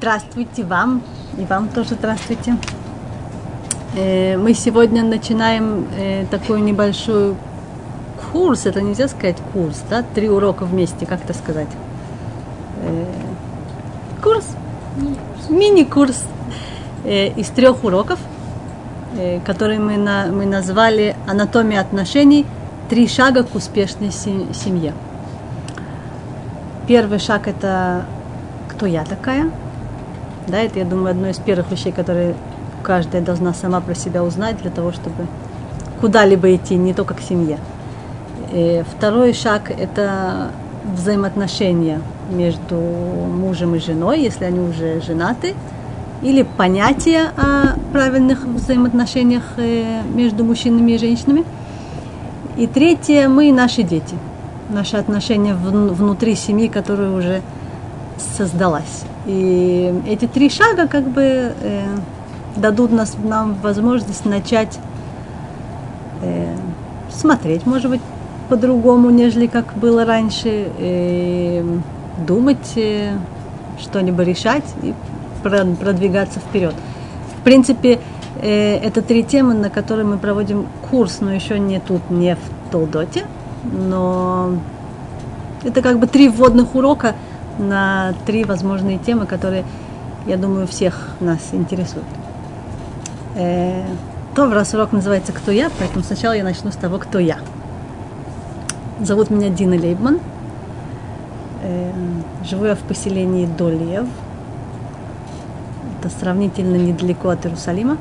Здравствуйте вам и вам тоже здравствуйте. Э, мы сегодня начинаем э, такой небольшой курс, это нельзя сказать курс, да, три урока вместе, как это сказать? Э, курс, мини-курс из трех уроков, который мы, на, мы назвали «Анатомия отношений. Три шага к успешной семье». Первый шаг – это «Кто я такая?». Да, это, я думаю, одно из первых вещей, которые каждая должна сама про себя узнать для того, чтобы куда-либо идти, не только к семье. И второй шаг – это взаимоотношения между мужем и женой, если они уже женаты, или понятие о правильных взаимоотношениях э, между мужчинами и женщинами. И третье – мы и наши дети, наши отношения внутри семьи, которая уже создалась. И эти три шага как бы э, дадут нас, нам возможность начать э, смотреть, может быть, по-другому, нежели как было раньше, э, думать, э, что-либо решать и продвигаться вперед. В принципе, э, это три темы, на которые мы проводим курс, но еще не тут, не в Толдоте, но это как бы три вводных урока на три возможные темы, которые, я думаю, всех нас интересуют. Э, то раз урок называется «Кто я?», поэтому сначала я начну с того, кто я. Зовут меня Дина Лейбман. Э, живу я в поселении Долиев. Это сравнительно недалеко от Иерусалима,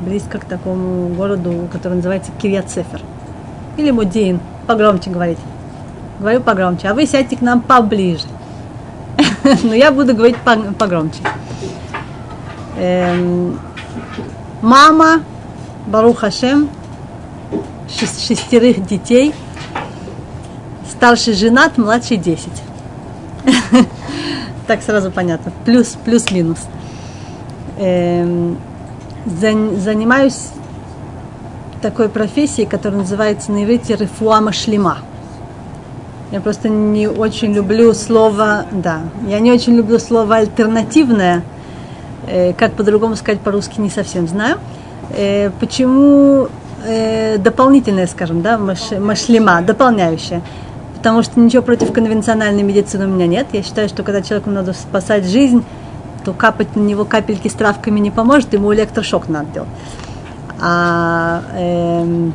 близко к такому городу, который называется Кирьят Сефер. Или Мудеин, погромче говорить. Говорю погромче, а вы сядьте к нам поближе. Но я буду говорить погромче. Эм, мама, Барух Хашем, шестерых детей, старший женат, младший десять. Так сразу понятно. Плюс, плюс-минус. Эм, занимаюсь такой профессией, которая называется на иврите рефуама шлема. Я просто не очень люблю слово, да, я не очень люблю слово альтернативное, Э, как по-другому сказать по-русски, не совсем знаю. Э, почему э, дополнительная, скажем, да, машлема, дополняющая? Потому что ничего против конвенциональной медицины у меня нет. Я считаю, что когда человеку надо спасать жизнь, то капать на него капельки с травками не поможет, ему электрошок надо делать. А э,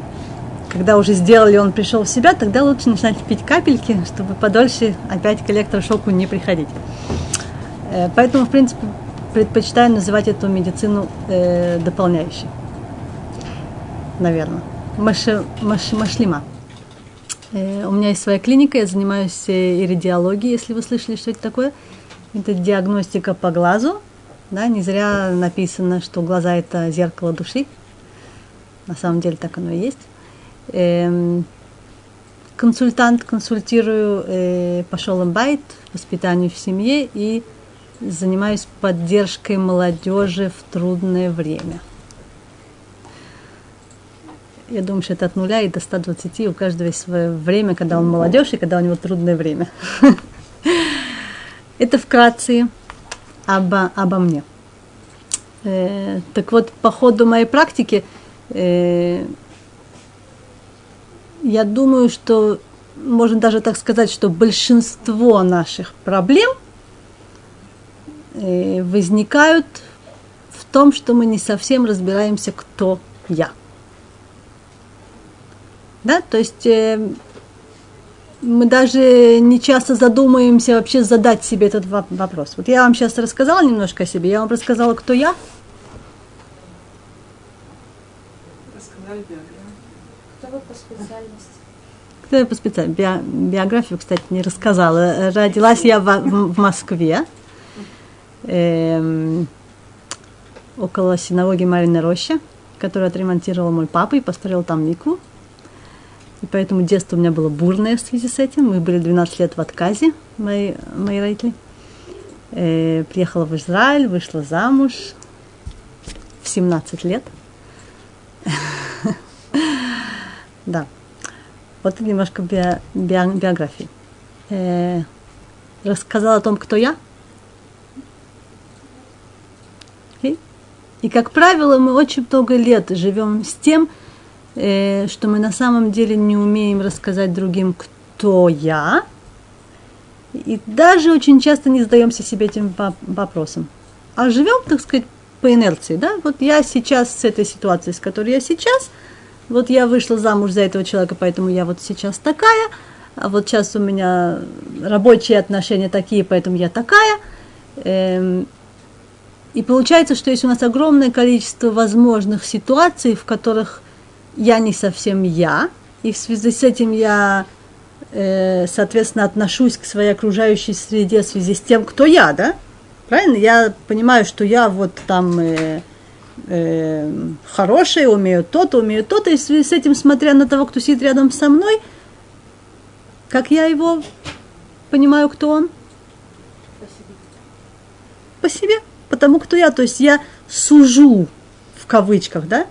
когда уже сделали, он пришел в себя, тогда лучше начинать пить капельки, чтобы подольше опять к электрошоку не приходить. Э, поэтому, в принципе, предпочитаю называть эту медицину э, дополняющей. Наверное. Маши, маш, машлима. Э, у меня есть своя клиника, я занимаюсь э, иридиологией, если вы слышали, что это такое. Это диагностика по глазу. Да, не зря написано, что глаза это зеркало души. На самом деле так оно и есть. Эм, консультант, консультирую э, по шолом-байт, воспитанию в семье и занимаюсь поддержкой молодежи в трудное время. Я думаю, что это от нуля и до 120. У каждого есть свое время, когда он молодежь и когда у него трудное время. Это вкратце обо, обо мне. Э, так вот, по ходу моей практики, э, я думаю, что можно даже так сказать, что большинство наших проблем – Э, возникают в том, что мы не совсем разбираемся, кто я. Да, то есть э, мы даже не часто задумаемся вообще задать себе этот вопрос. Вот я вам сейчас рассказала немножко о себе, я вам рассказала, кто я. Рассказали биографию. Кто я по специальности? Би- биографию, кстати, не рассказала. Родилась я в, в Москве эм, около синагоги Марина Роща, которую отремонтировал мой папа и построил там микву. И поэтому детство у меня было бурное в связи с этим. Мы были 12 лет в отказе, мои, мои родители. Э, приехала в Израиль, вышла замуж в 17 лет. Да. Вот немножко биографии. Э, рассказала о том, кто я – И, как правило, мы очень много лет живем с тем, э, что мы на самом деле не умеем рассказать другим, кто я, и даже очень часто не задаемся себе этим вопросом. А живем, так сказать, по инерции, да? Вот я сейчас с этой ситуацией, с которой я сейчас, вот я вышла замуж за этого человека, поэтому я вот сейчас такая, а вот сейчас у меня рабочие отношения такие, поэтому я такая. Эм, и получается, что есть у нас огромное количество возможных ситуаций, в которых я не совсем я, и в связи с этим я, э, соответственно, отношусь к своей окружающей среде в связи с тем, кто я, да? Правильно? Я понимаю, что я вот там э, э, хорошая, умею то-то, умею то-то, и с этим, смотря на того, кто сидит рядом со мной, как я его понимаю, кто он? По себе. Потому кто я. То есть я сужу, в кавычках, да,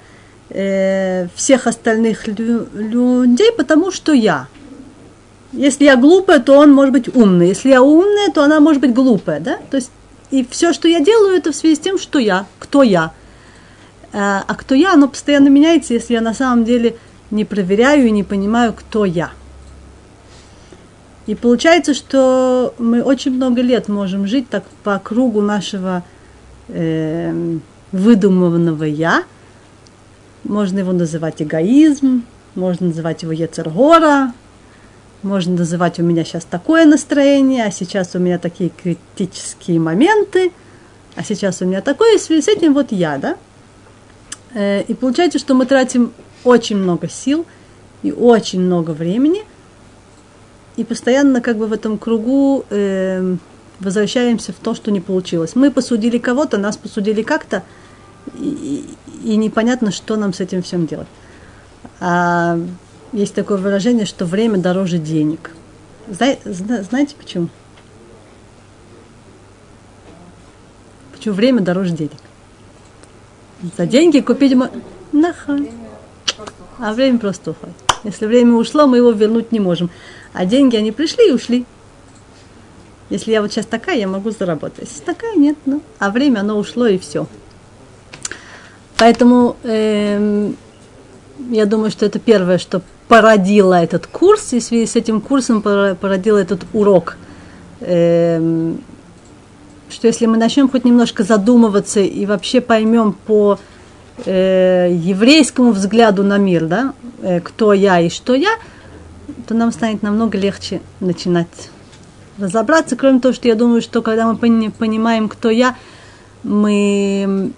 э, всех остальных лю- людей, потому что я. Если я глупая, то он может быть умный. Если я умная, то она может быть глупая, да? То есть и все, что я делаю, это в связи с тем, что я, кто я. Э, а кто я, оно постоянно меняется, если я на самом деле не проверяю и не понимаю, кто я. И получается, что мы очень много лет можем жить так по кругу нашего э, выдуманного я. Можно его называть эгоизм, можно называть его Ецергора, можно называть у меня сейчас такое настроение, а сейчас у меня такие критические моменты, а сейчас у меня такое, и в связи с этим вот я, да? Э, и получается, что мы тратим очень много сил и очень много времени – и постоянно как бы в этом кругу э, возвращаемся в то, что не получилось. Мы посудили кого-то, нас посудили как-то, и, и непонятно, что нам с этим всем делать. А есть такое выражение, что время дороже денег. Зна, знаете почему? Почему время дороже денег? За деньги купить. Наха. А время просто уходит. Если время ушло, мы его вернуть не можем. А деньги, они пришли и ушли. Если я вот сейчас такая, я могу заработать. Если такая, нет. Ну, а время, оно ушло и все. Поэтому э, я думаю, что это первое, что породило этот курс, и в связи с этим курсом породило этот урок. Э, что если мы начнем хоть немножко задумываться и вообще поймем по э, еврейскому взгляду на мир, да, э, кто я и что я, то нам станет намного легче начинать разобраться. Кроме того, что я думаю, что когда мы понимаем, кто я, мы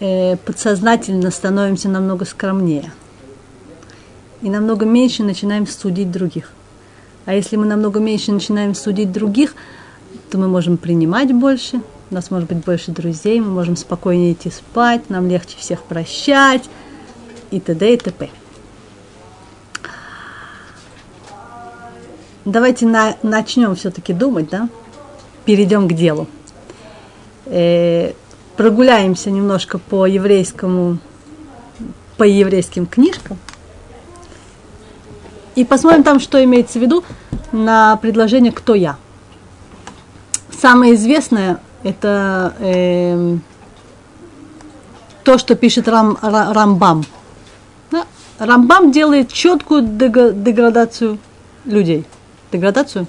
э, подсознательно становимся намного скромнее. И намного меньше начинаем судить других. А если мы намного меньше начинаем судить других, то мы можем принимать больше, у нас может быть больше друзей, мы можем спокойнее идти спать, нам легче всех прощать и т.д. и т.п. давайте на, начнем все-таки думать, да? Перейдем к делу. Э, прогуляемся немножко по еврейскому, по еврейским книжкам. И посмотрим там, что имеется в виду на предложение «Кто я?». Самое известное – это э, то, что пишет Рам, Рамбам. Да? Рамбам делает четкую деградацию людей – Деградацию?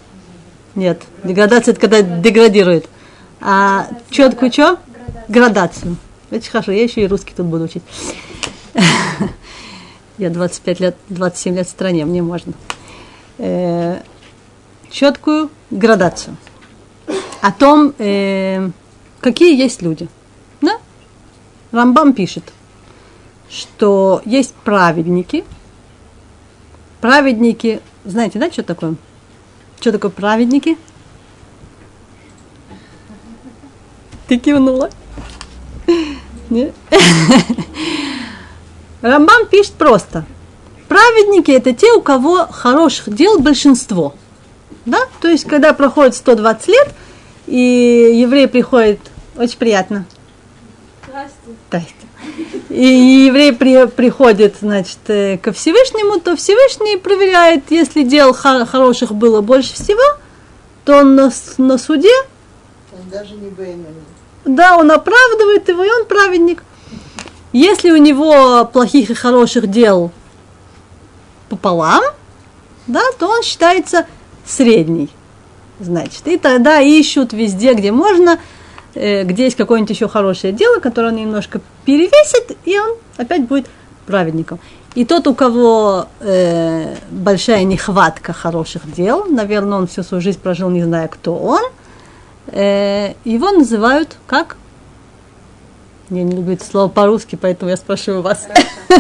Нет. Деградация это когда деградирует. А четкую что? Градацию. Очень хорошо, я еще и русский тут буду учить. Я 25 лет, 27 лет в стране, мне можно. Э, четкую градацию. О том, э, какие есть люди. Да? Рамбам пишет, что есть праведники. Праведники, знаете, да, что такое? Что такое праведники? Ты кивнула. Рамбам пишет просто. Праведники это те, у кого хороших дел большинство. Да? То есть, когда проходит 120 лет, и еврей приходит, очень приятно. Здрасте. Здрасте и еврей при, приходит, значит, э, ко Всевышнему, то Всевышний проверяет, если дел хороших было больше всего, то он на, на суде, он даже не Бейнами. да, он оправдывает его, и он праведник. Если у него плохих и хороших дел пополам, да, то он считается средний. Значит, и тогда ищут везде, где можно, э, где есть какое-нибудь еще хорошее дело, которое он немножко перевесит, и он опять будет праведником. И тот, у кого э, большая нехватка хороших дел, наверное, он всю свою жизнь прожил, не зная, кто он, э, его называют как? Я не люблю это слово по-русски, поэтому я спрашиваю вас.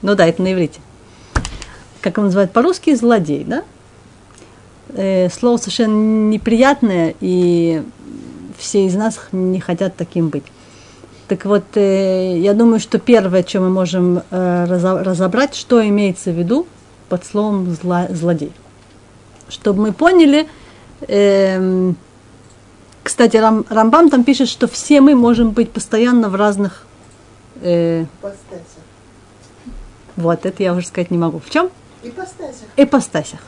Ну да, это на иврите. Как его называют по-русски? Злодей, да? Э, слово совершенно неприятное, и все из нас не хотят таким быть. Так вот, э, я думаю, что первое, что мы можем э, разобрать, что имеется в виду под словом зло, злодей. Чтобы мы поняли, э, кстати, Рам, Рамбам там пишет, что все мы можем быть постоянно в разных... Э, вот, это я уже сказать не могу. В чем? Ипостасях. Ипостасях.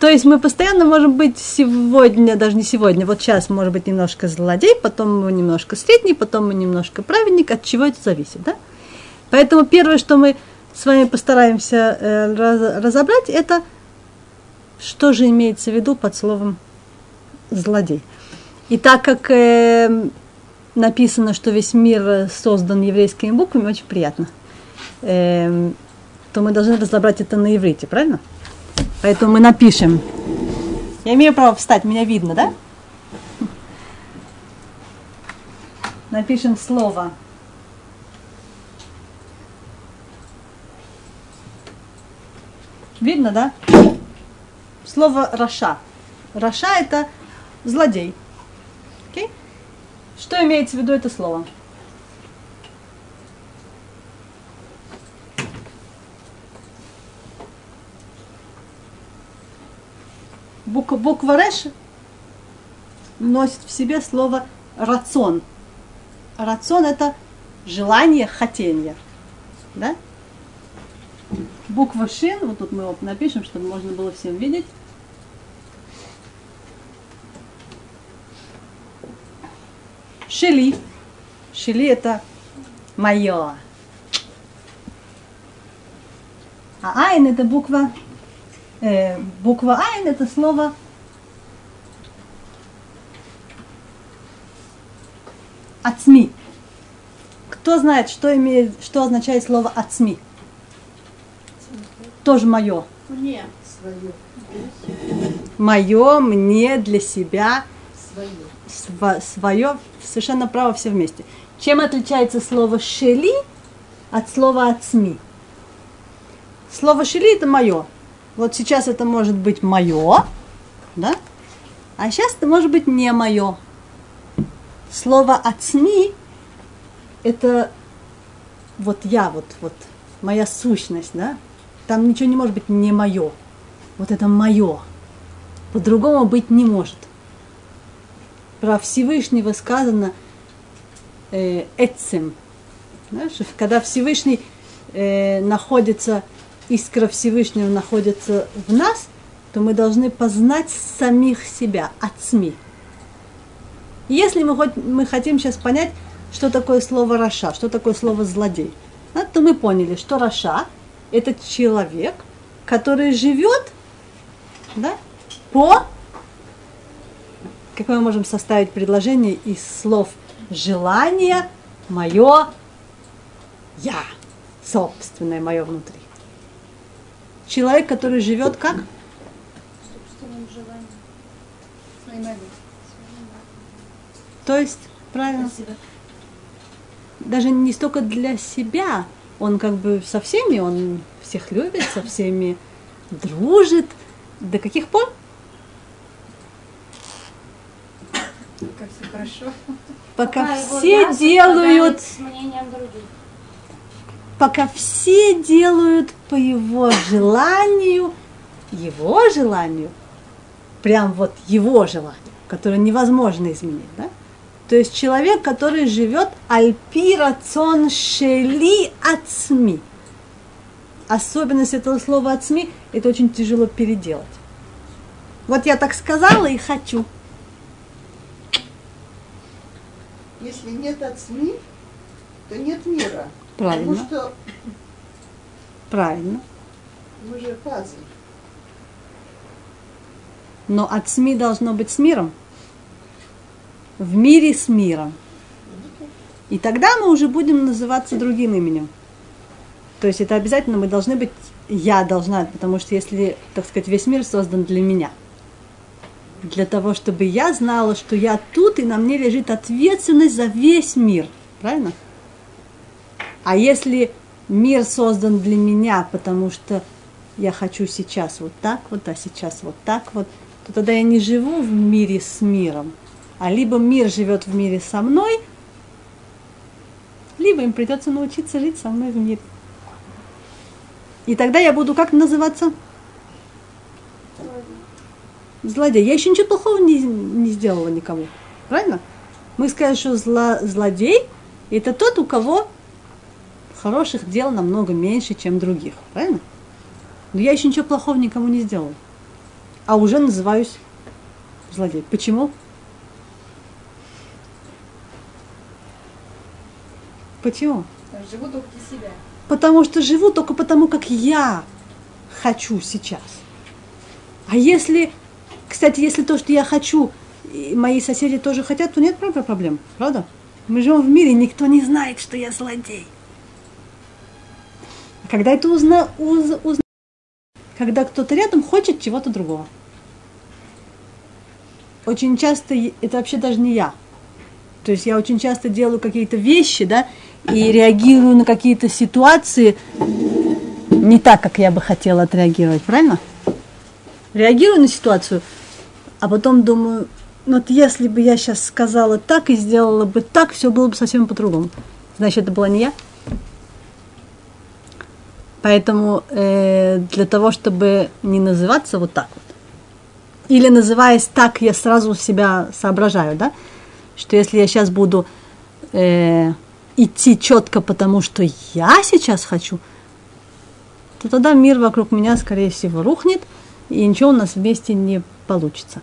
То есть мы постоянно можем быть сегодня, даже не сегодня, вот сейчас может быть немножко злодей, потом мы немножко средний, потом мы немножко праведник, от чего это зависит, да? Поэтому первое, что мы с вами постараемся э, раз, разобрать, это что же имеется в виду под словом злодей. И так как э, написано, что весь мир создан еврейскими буквами, очень приятно, э, то мы должны разобрать это на иврите, правильно? Поэтому мы напишем. Я имею право встать, меня видно, да? Напишем слово. Видно, да? Слово רשע. רשע это злодей. Okay? Что имеется в виду это слово? Буква, буква Реш носит в себе слово рацион. Рацион это желание, хотение. Да? Буква Шин, вот тут мы его напишем, чтобы можно было всем видеть. Шели. Шели это мое. А Айн это буква э, буква Айн это слово Ацми. Кто знает, что, имеет, что означает слово Ацми? Тоже мое. Мне свое. Мое, мне, для себя. Свое. Сво, свое, совершенно право все вместе. Чем отличается слово шели от слова ацми? Слово шели это мое. Вот сейчас это может быть мое, да? А сейчас это может быть не мое. Слово «ацми» – это вот я, вот, вот моя сущность, да? Там ничего не может быть не мое. Вот это мое. По-другому быть не может. Про Всевышнего сказано э, «עצם». Знаешь, когда Всевышний э, находится искра Всевышнего находится в нас, то мы должны познать самих себя, עצמי. Если мы, хоть, мы хотим сейчас понять, что такое слово רשע, что такое слово злодей, да, то мы поняли, что רשע – это человек, который живет да, по... Какое мы можем составить предложение из слов желание, мое, я, собственное мое внутри человек, который живет как? То есть, правильно? Даже не столько для себя, он как бы со всеми, он всех любит, со всеми дружит. До каких пор? Как все хорошо. Пока, Пока все делают пока все делают по его желанию, его желанию, прям вот его желанию, которое невозможно изменить, да? То есть человек, который живет альпирацион шели ацми. Особенность этого слова ацми – это очень тяжело переделать. Вот я так сказала и хочу. Если нет ацми, то нет мира. Правильно. Потому что Правильно. мы же пазл. Но от СМИ должно быть с миром. В мире с миром. И тогда мы уже будем называться другим именем. То есть это обязательно мы должны быть, я должна, потому что если, так сказать, весь мир создан для меня. Для того, чтобы я знала, что я тут, и на мне лежит ответственность за весь мир. Правильно? А если мир создан для меня, потому что я хочу сейчас вот так вот, а сейчас вот так вот, то тогда я не живу в мире с миром, а либо мир живет в мире со мной, либо им придется научиться жить со мной в мире. И тогда я буду как называться? Злодей. Я еще ничего плохого не, не сделала никому. Правильно? Мы скажем, что зло, злодей – это тот, у кого хороших дел намного меньше, чем других. Правильно? Но я еще ничего плохого никому не сделала. А уже называюсь злодей. Почему? Почему? Живу только для себя. Потому что живу только потому, как я хочу сейчас. А если, кстати, если то, что я хочу, и мои соседи тоже хотят, то нет проблем, правда? Мы живем в мире, никто не знает, что я злодей. Когда это узна, уз, узна, когда кто-то рядом хочет чего-то другого. Очень часто это вообще даже не я. То есть я очень часто делаю какие-то вещи, да, и реагирую на какие-то ситуации не так, как я бы хотела отреагировать, правильно? Реагирую на ситуацию, а потом думаю, ну вот если бы я сейчас сказала так и сделала бы так, все было бы совсем по-другому. Значит, это была не я. Поэтому э, для того, чтобы не называться вот так вот, или называясь так, я сразу себя соображаю, да, что если я сейчас буду э, идти четко, потому что я сейчас хочу, то тогда мир вокруг меня, скорее всего, рухнет, и ничего у нас вместе не получится.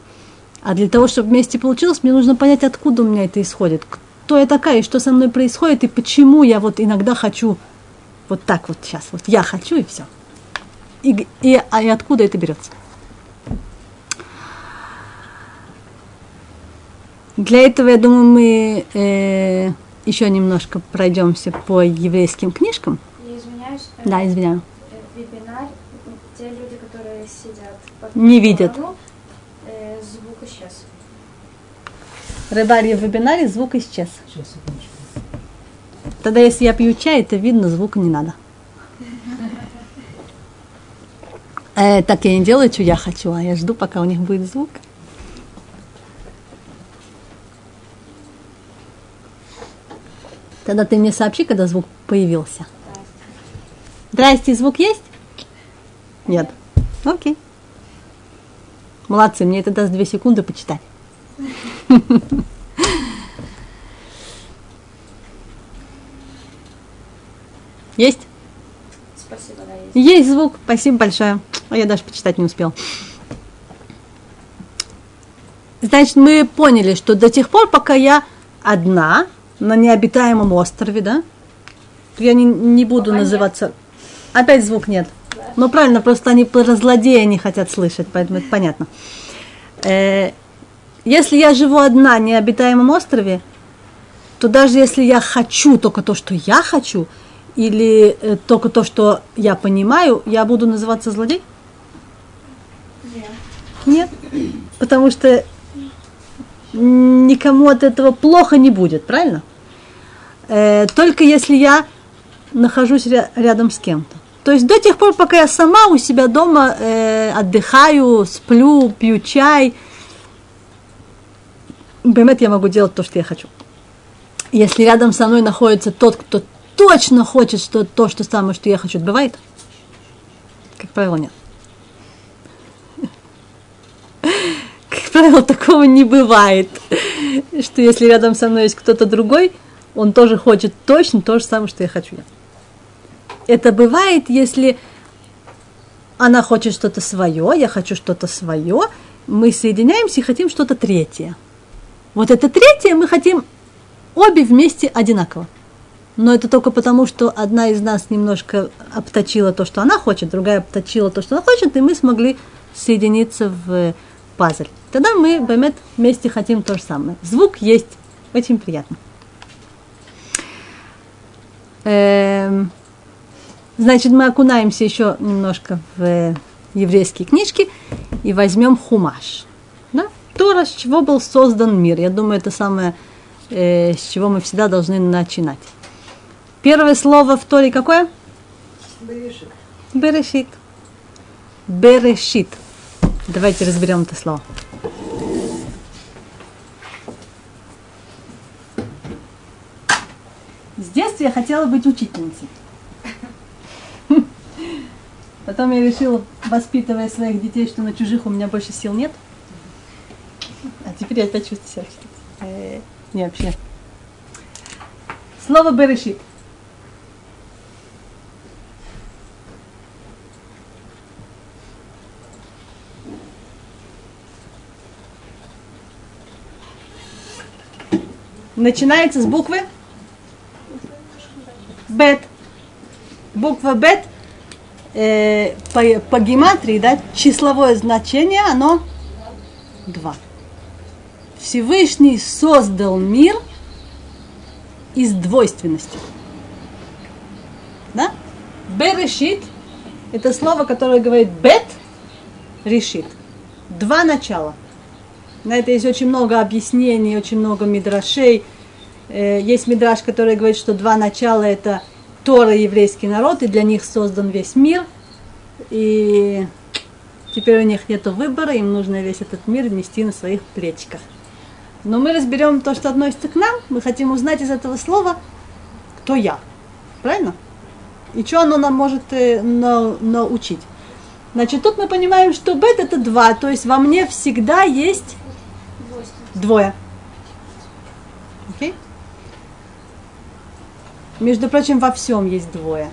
А для того, чтобы вместе получилось, мне нужно понять, откуда у меня это исходит, кто я такая, и что со мной происходит, и почему я вот иногда хочу вот так вот сейчас, вот я хочу, и все. И, и, а и откуда это берется? Для этого, я думаю, мы э, еще немножко пройдемся по еврейским книжкам. Я извиняюсь. э, Да, извиняю. э, Вебинар, те люди, которые сидят по ту Не видят. сторону, э, звук исчез. Рыбарье в вебинаре звук исчез. Тогда, если я пью чай, это видно, звука не надо. Э, так я не делаю, что я хочу, а я жду, пока у них будет звук. Тогда ты мне сообщи, когда звук появился. Здрасте, звук есть? Нет. Окей. Молодцы, мне это даст две секунды почитать. Есть? Спасибо, да, есть. Есть звук. Спасибо большое. А я даже почитать не успел. Значит, мы поняли, что до тех пор, пока я одна на необитаемом острове, да, я не, не буду Пока нет. называться. Опять звук нет. Ну правильно, просто они про злодея не хотят слышать, поэтому это понятно. Э, если я живу одна на необитаемом острове, то даже если я хочу только то, что я хочу, или э, только то, что я понимаю, я буду называться злодей? Нет. Нет. Потому что никому от этого плохо не будет, правильно? Э, только если я нахожусь ря- рядом с кем-то. То есть до тех пор, пока я сама у себя дома э, отдыхаю, сплю, пью чай, Бемет я могу делать то, что я хочу. Если рядом со мной находится тот, кто точно хочет что, то, что самое, что я хочу, это бывает? Как правило, нет. Как правило, такого не бывает, что если рядом со мной есть кто-то другой, он тоже хочет точно то же самое, что я хочу. Это бывает, если она хочет что-то свое, я хочу что-то свое, мы соединяемся и хотим что-то третье. Вот это третье мы хотим обе вместе одинаково. Но это только потому, что одна из нас немножко обточила то, что она хочет, другая обточила то, что она хочет, и мы смогли соединиться в пазл. Тогда мы, Бемет, вместе хотим то же самое. Звук есть. Очень приятно. Эм, значит, мы окунаемся еще немножко в еврейские книжки и возьмем хумаш. Да? Тора, с чего был создан мир. Я думаю, это самое, э, с чего мы всегда должны начинать. Первое слово в Торе какое? Берешит. Берешит. Берешит. Давайте разберем это слово. С детства я хотела быть учительницей. Потом я решила, воспитывая своих детей, что на чужих у меня больше сил нет. А теперь я опять чувствую себя учительницей. Э, Не, вообще. Слово «берешит». Начинается с буквы Бет. Буква Бет э, по, по гематрии, да, числовое значение, оно 2. Всевышний создал мир из двойственности. Да? Берешит – это слово, которое говорит бет, решит. Два начала. На это есть очень много объяснений, очень много мидрашей. Э, Есть мидраш, который говорит, что два начала – это Тора и еврейский народ, и для них создан весь мир. И теперь у них нет выбора, им нужно весь этот мир нести на своих плечиках. Но мы разберем то, что относится к нам. Мы хотим узнать из этого слова, кто я. Правильно? И что оно нам может э, на- научить. Значит, тут мы понимаем, что бет это два, то есть во мне всегда есть двое. Окей? Между прочим, во всем есть двое.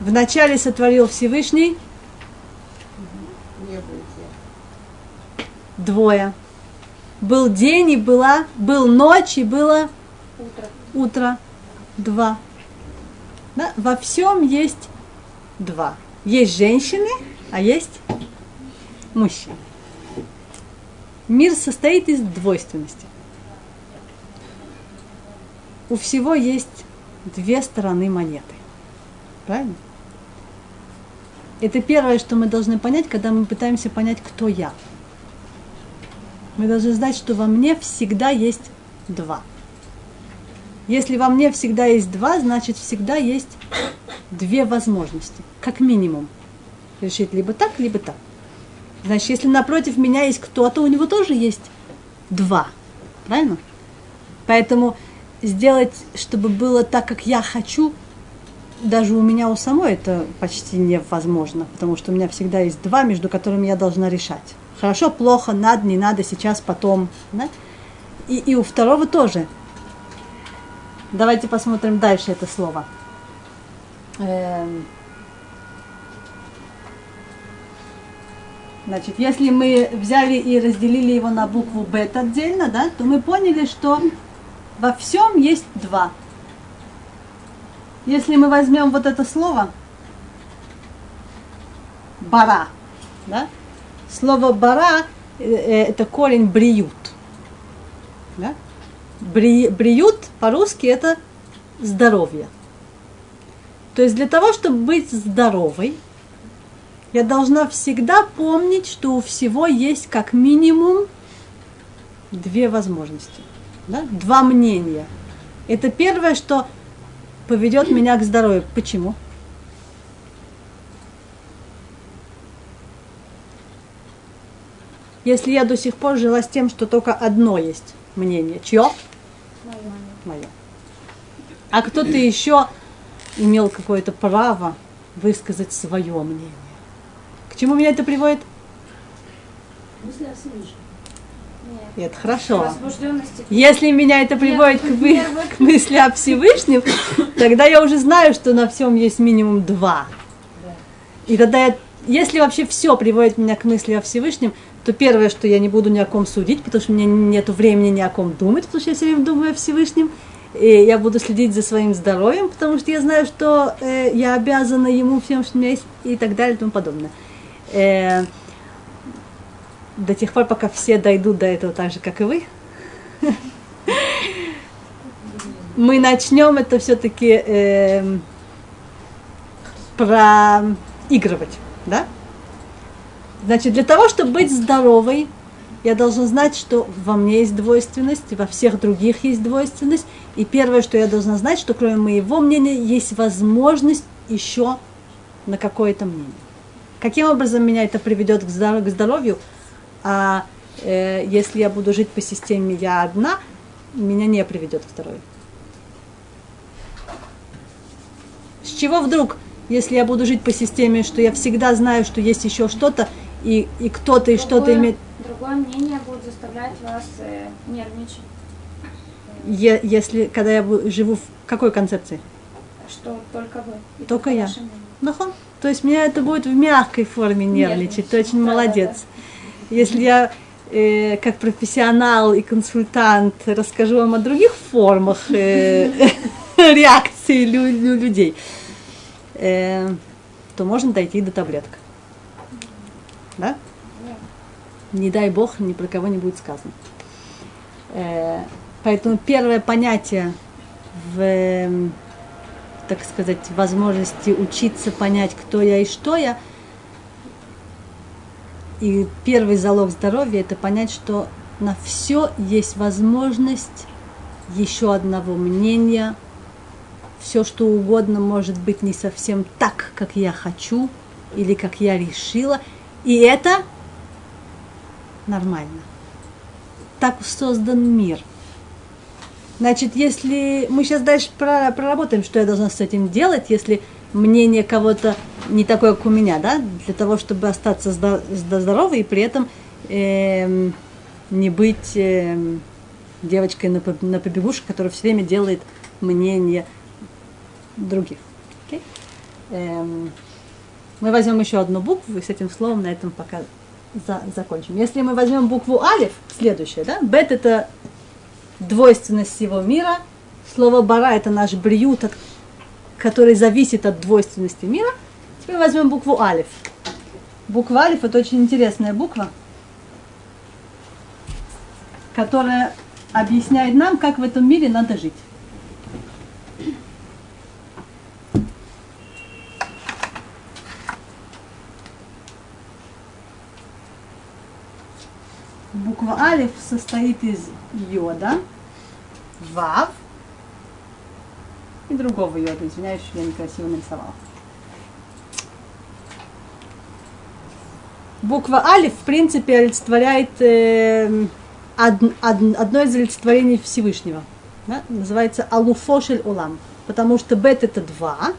Вначале сотворил Всевышний двое. Был день и была, был ночь и было Утро. утро. Два. Да? Во всем есть два. Есть женщины, а есть мужчины. Мир состоит из двойственности. У всего есть две стороны монеты. Правильно? Это первое, что мы должны понять, когда мы пытаемся понять, кто я. Мы должны знать, что во мне всегда есть два. Если во мне всегда есть два, значит всегда есть две возможности, как минимум. Решить либо так, либо так. Значит, если напротив меня есть кто-то, у него тоже есть два. Правильно? Поэтому сделать, чтобы было так, как я хочу, даже у меня у самой это почти невозможно, потому что у меня всегда есть два, между которыми я должна решать. Хорошо, плохо, надо, не надо, сейчас, потом. Да? И, и у второго тоже. Давайте посмотрим дальше это слово. Эм. Значит, если мы взяли и разделили его на букву бет отдельно, да, то мы поняли, что во всем есть два. Если мы возьмем вот это слово бара, да, слово бара э, э, это корень бриют. Да? Бри, бриют по-русски это здоровье. То есть для того, чтобы быть здоровой, я должна всегда помнить, что у всего есть как минимум две возможности, да? два мнения. Это первое, что поведет меня к здоровью. Почему? Если я до сих пор жила с тем, что только одно есть мнение, чье? Мое. А кто-то еще имел какое-то право высказать свое мнение. К чему меня это приводит? Мысли о Всевышнем. И это хорошо. Если меня это приводит к, вы- к мысли о Всевышнем, тогда я уже знаю, что на всем есть минимум два. И тогда, я, если вообще все приводит меня к мысли о Всевышнем, то первое, что я не буду ни о ком судить, потому что у меня нет времени ни о ком думать, потому что я все время думаю о Всевышнем. и я буду следить за своим здоровьем, потому что я знаю, что э, я обязана ему всем, что у меня есть, и так далее и тому подобное. Э, до тех пор, пока все дойдут до этого так же, как и вы, мы начнем это все-таки э, проигрывать, да? Значит, для того, чтобы быть здоровой, я должна знать, что во мне есть двойственность, во всех других есть двойственность. И первое, что я должна знать, что кроме моего мнения есть возможность еще на какое-то мнение. Каким образом меня это приведет к здоровью? А э, если я буду жить по системе я одна, меня не приведет к здоровью. С чего вдруг, если я буду жить по системе, что я всегда знаю, что есть еще что-то, и, и кто-то и что-то имеет... Другое мнение будет заставлять вас э, нервничать. Е, если, когда я живу в какой концепции? Что только вы. Только, только я. Ну, то есть меня это будет в мягкой форме нервничать. Ты очень да, молодец. Да. Если я э, как профессионал и консультант расскажу вам о других формах э, реакции людей, э, то можно дойти до таблеток. Да? Не дай бог, ни про кого не будет сказано. Э, поэтому первое понятие в, так сказать, возможности учиться понять, кто я и что я, и первый залог здоровья это понять, что на все есть возможность еще одного мнения, все что угодно может быть не совсем так, как я хочу или как я решила, и это нормально. Так создан мир. Значит, если мы сейчас дальше проработаем, что я должна с этим делать, если мнение кого-то не такое, как у меня, да, для того, чтобы остаться здоровой и при этом э, не быть э, девочкой на, на побегушках, которая все время делает мнение других. Okay? Эм, мы возьмем еще одну букву и с этим словом на этом пока за, закончим. Если мы возьмем букву алиф, следующее, да, бет это двойственность всего мира, слово бара это наш бриют, который зависит от двойственности мира. Теперь возьмем букву алиф. Буква алиф это очень интересная буква, которая объясняет нам, как в этом мире надо жить. Буква Алиф состоит из йода, вав и другого йода. Извиняюсь, я некрасиво нарисовала. Буква Алиф, в принципе, олицетворяет э, од, од, одно из олицетворений Всевышнего. Да? Называется Алуфошель Улам. Потому что бет это два,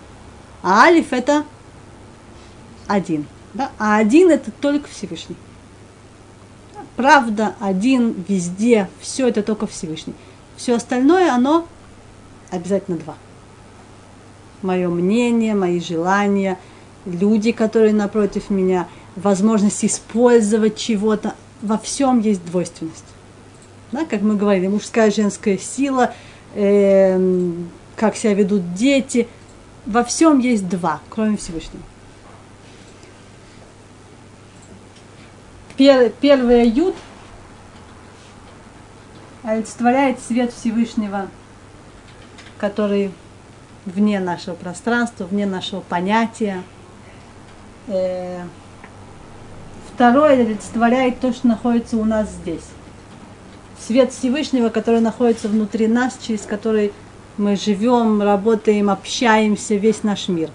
а Алиф это один. Да? А один это только Всевышний правда, один, везде, все это только Всевышний. Все остальное, оно обязательно два. Мое мнение, мои желания, люди, которые напротив меня, возможность использовать чего-то, во всем есть двойственность. Да, как мы говорили, мужская женская сила, э, как себя ведут дети, во всем есть два, кроме Всевышнего. Пер, первая ют олицетворяет свет Всевышнего, который вне нашего пространства, вне нашего понятия. Э, второе олицетворяет то, что находится у нас здесь. Свет Всевышнего, который находится внутри нас, через который мы живем, работаем, общаемся, весь наш мир.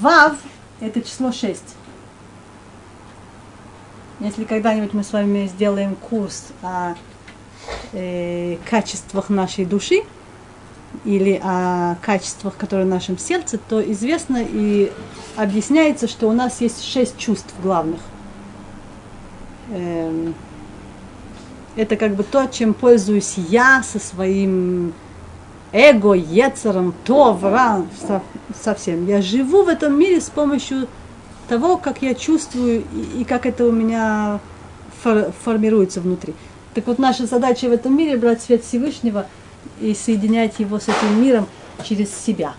Вав – это число 6. Если когда-нибудь мы с вами сделаем курс о э, качествах нашей души или о качествах, которые в нашем сердце, то известно и объясняется, что у нас есть шесть чувств главных. Эм, это как бы то, чем пользуюсь я со своим эго, ецером, то, вра, совсем. Я живу в этом мире с помощью того, как я чувствую и, и как это у меня фор, формируется внутри. Так вот, наша задача в этом мире брать свет Всевышнего и соединять его с этим миром через себя.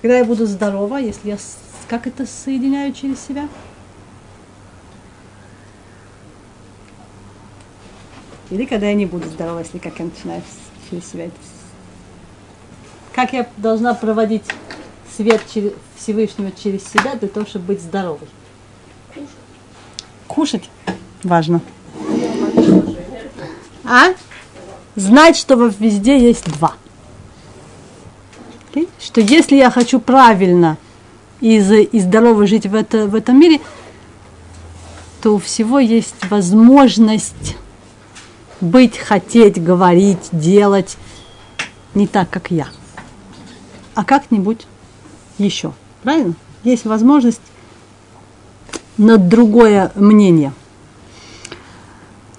Когда я буду здорова, если я как это соединяю через себя? Или когда я не буду здорова, если как я начинаю через себя это Как я должна проводить свет через, Всевышнего через себя для того, чтобы быть здоровой? Кушать. Важно. А? Знать, что везде есть два. Окей? Что если я хочу правильно и, и здорово жить в, это, в этом мире, то у всего есть возможность быть, хотеть, говорить, делать не так, как я, а как-нибудь еще. Правильно? Есть возможность на другое мнение.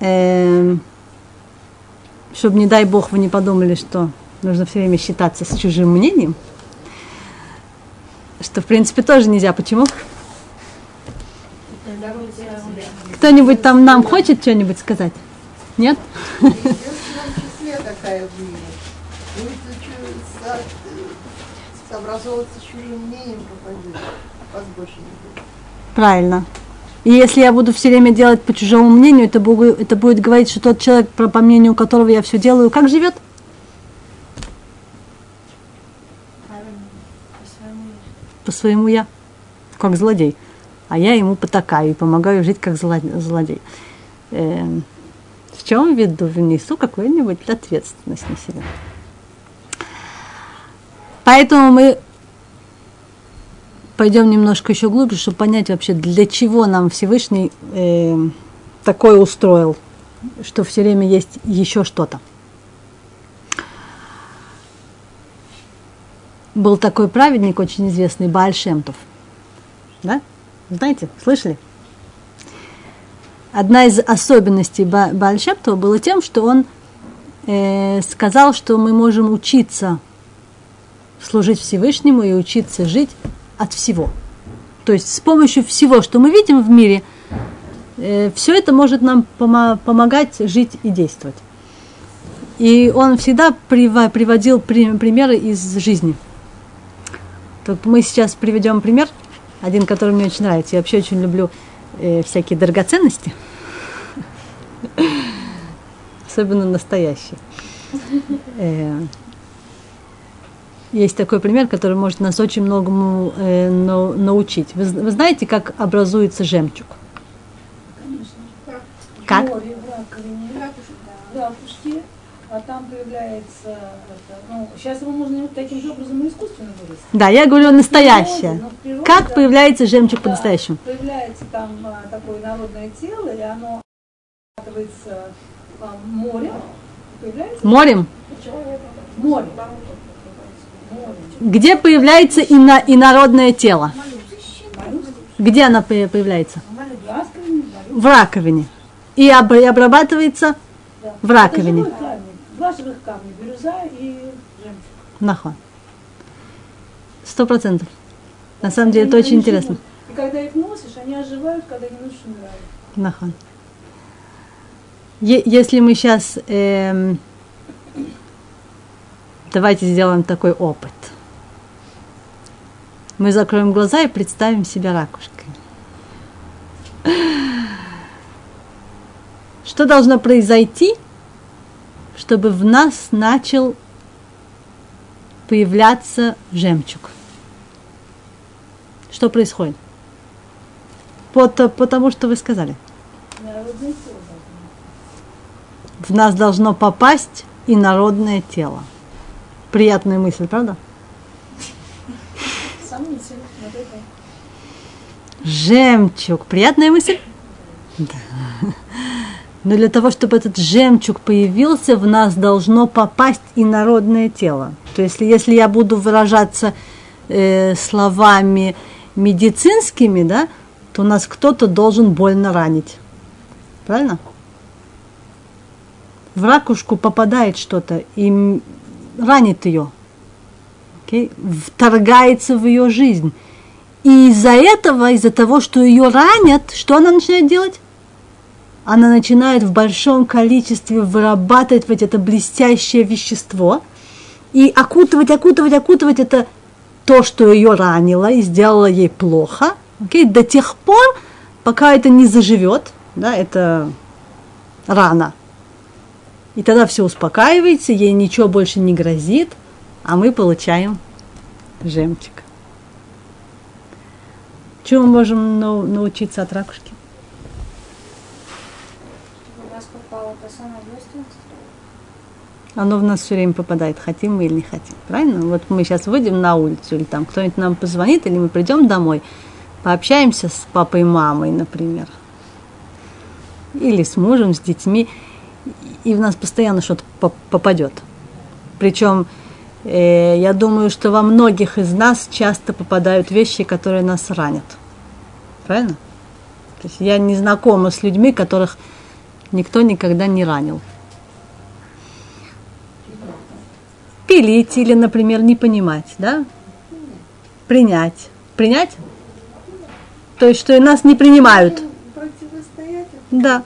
Эм, чтобы, не дай бог, вы не подумали, что нужно все время считаться с чужим мнением, что, в принципе, тоже нельзя. Почему? Кто-нибудь там нам хочет что-нибудь сказать? Нет? Э, сообразовываться чужим мнением попадет. Вас больше не будет. Правильно. И если я буду все время делать по чужому мнению, это, буду- это будет говорить, что тот человек, по мнению которого я все делаю, как живет? По своему я. Как злодей. А я ему потакаю и помогаю жить как зло- злодей. Эм, в чем виду внесу какую-нибудь ответственность на себя. Поэтому мы пойдем немножко еще глубже, чтобы понять вообще, для чего нам Всевышний э, такое устроил, что все время есть еще что-то. Был такой праведник, очень известный, Бааль Шемтов. Да? Знаете, слышали? Одна из особенностей Ба- Бааль Шемтова было тем, что он э, сказал, что мы можем учиться служить Всевышнему и учиться жить от всего. То есть с помощью всего, что мы видим в мире, все это может нам помо- помогать жить и действовать. И он всегда прива- приводил при- примеры из жизни. Так мы сейчас приведем пример, один, который мне очень нравится. Я вообще очень люблю э, всякие драгоценности, особенно настоящие. Есть такой пример, который может нас очень многому э, нау- научить. Вы, вы знаете, как образуется жемчуг? Как? Море в раковине, в ракушке, а там появляется, это, ну, сейчас его можно таким же образом и искусственно вырастить. Да, я говорю настоящее. но в природе, Как да, появляется жемчуг да, по-настоящему? Появляется там а, такое народное тело, и оно охватывается а, морем, появляется Морем? море. Где появляется ино- инородное тело? Где она по- появляется? В раковине. И об- и обрабатывается в раковине. Два живых камня, бирюза и жемчуг. Нахон. Сто процентов. На самом деле это очень интересно. И когда их носишь, они оживают, когда не носишь, умирают. Нахон. Е- если мы сейчас... давайте сделаем такой опыт. Мы закроем глаза и представим себя ракушкой. Что должно произойти, чтобы в нас начал появляться жемчуг? Что происходит? По, то- по что вы сказали. В нас должно попасть инородное тело. Приятная мысль, правда? Жемчуг. Приятная мысль? Да. Но для того, чтобы этот жемчуг появился, в нас должно попасть инородное тело. То есть, если я буду выражаться э, словами медицинскими, да, то нас кто-то должен больно ранить. Правильно? В ракушку попадает что-то и ранит ее. Окей? Вторгается в ее жизнь. И из-за этого, из-за того, что ее ранят, что она начинает делать? она начинает в большом количестве вырабатывать вот это блестящее вещество и окутывать, окутывать, окутывать это то, что ее ранило и сделало ей плохо, okay, до тех пор, пока это не заживет, да, это рана. И тогда все успокаивается, ей ничего больше не грозит, а мы получаем жемчуг. Чему мы можем научиться от ракушки? У вас попало самое двойственность? Оно в нас все время попадает, хотим мы или не хотим. Правильно? Вот мы сейчас выйдем на улицу, или там кто-нибудь нам позвонит, или мы придем домой, пообщаемся с папой и мамой, например. Или с мужем, с детьми, и в нас постоянно что-то попадет. Причем э, я думаю, что во многих из нас часто попадают вещи, которые нас ранят. Правильно? То есть я не знакома с людьми, которых никто никогда не ранил. Пилить или, например, не понимать, да? Принять. Принять? То есть, что и нас не принимают. Да,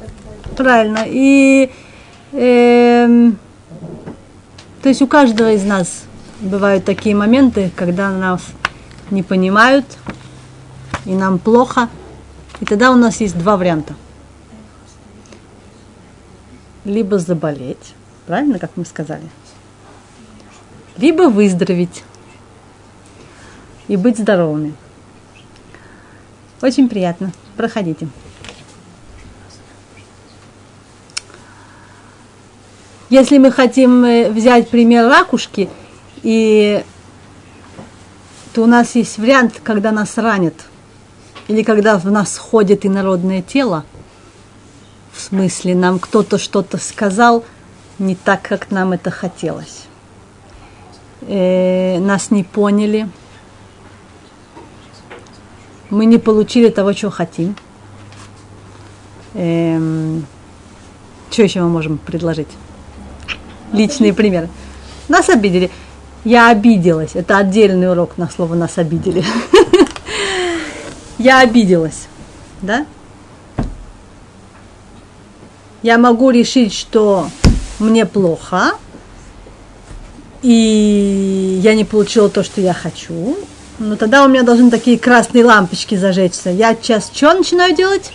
правильно. И э, то есть у каждого из нас бывают такие моменты, когда нас не понимают, и нам плохо. И тогда у нас есть два варианта. Либо заболеть, правильно, как мы сказали, либо выздороветь и быть здоровыми. Очень приятно. Проходите. Если мы хотим э, взять пример ракушки, и, то у нас есть вариант, когда нас ранят, или когда в нас ходит инородное тело, в смысле нам кто-то что-то сказал не так, как нам это хотелось э, нас не поняли, мы не получили того, чего хотим. Эм, что еще мы можем предложить? Личные примеры. Нас обидели. Я обиделась. Это отдельный урок на слово нас обидели. Я обиделась. Да? Я могу решить, что мне плохо, и я не получила то, что я хочу, но тогда у меня должны такие красные лампочки зажечься. Я сейчас что начинаю делать?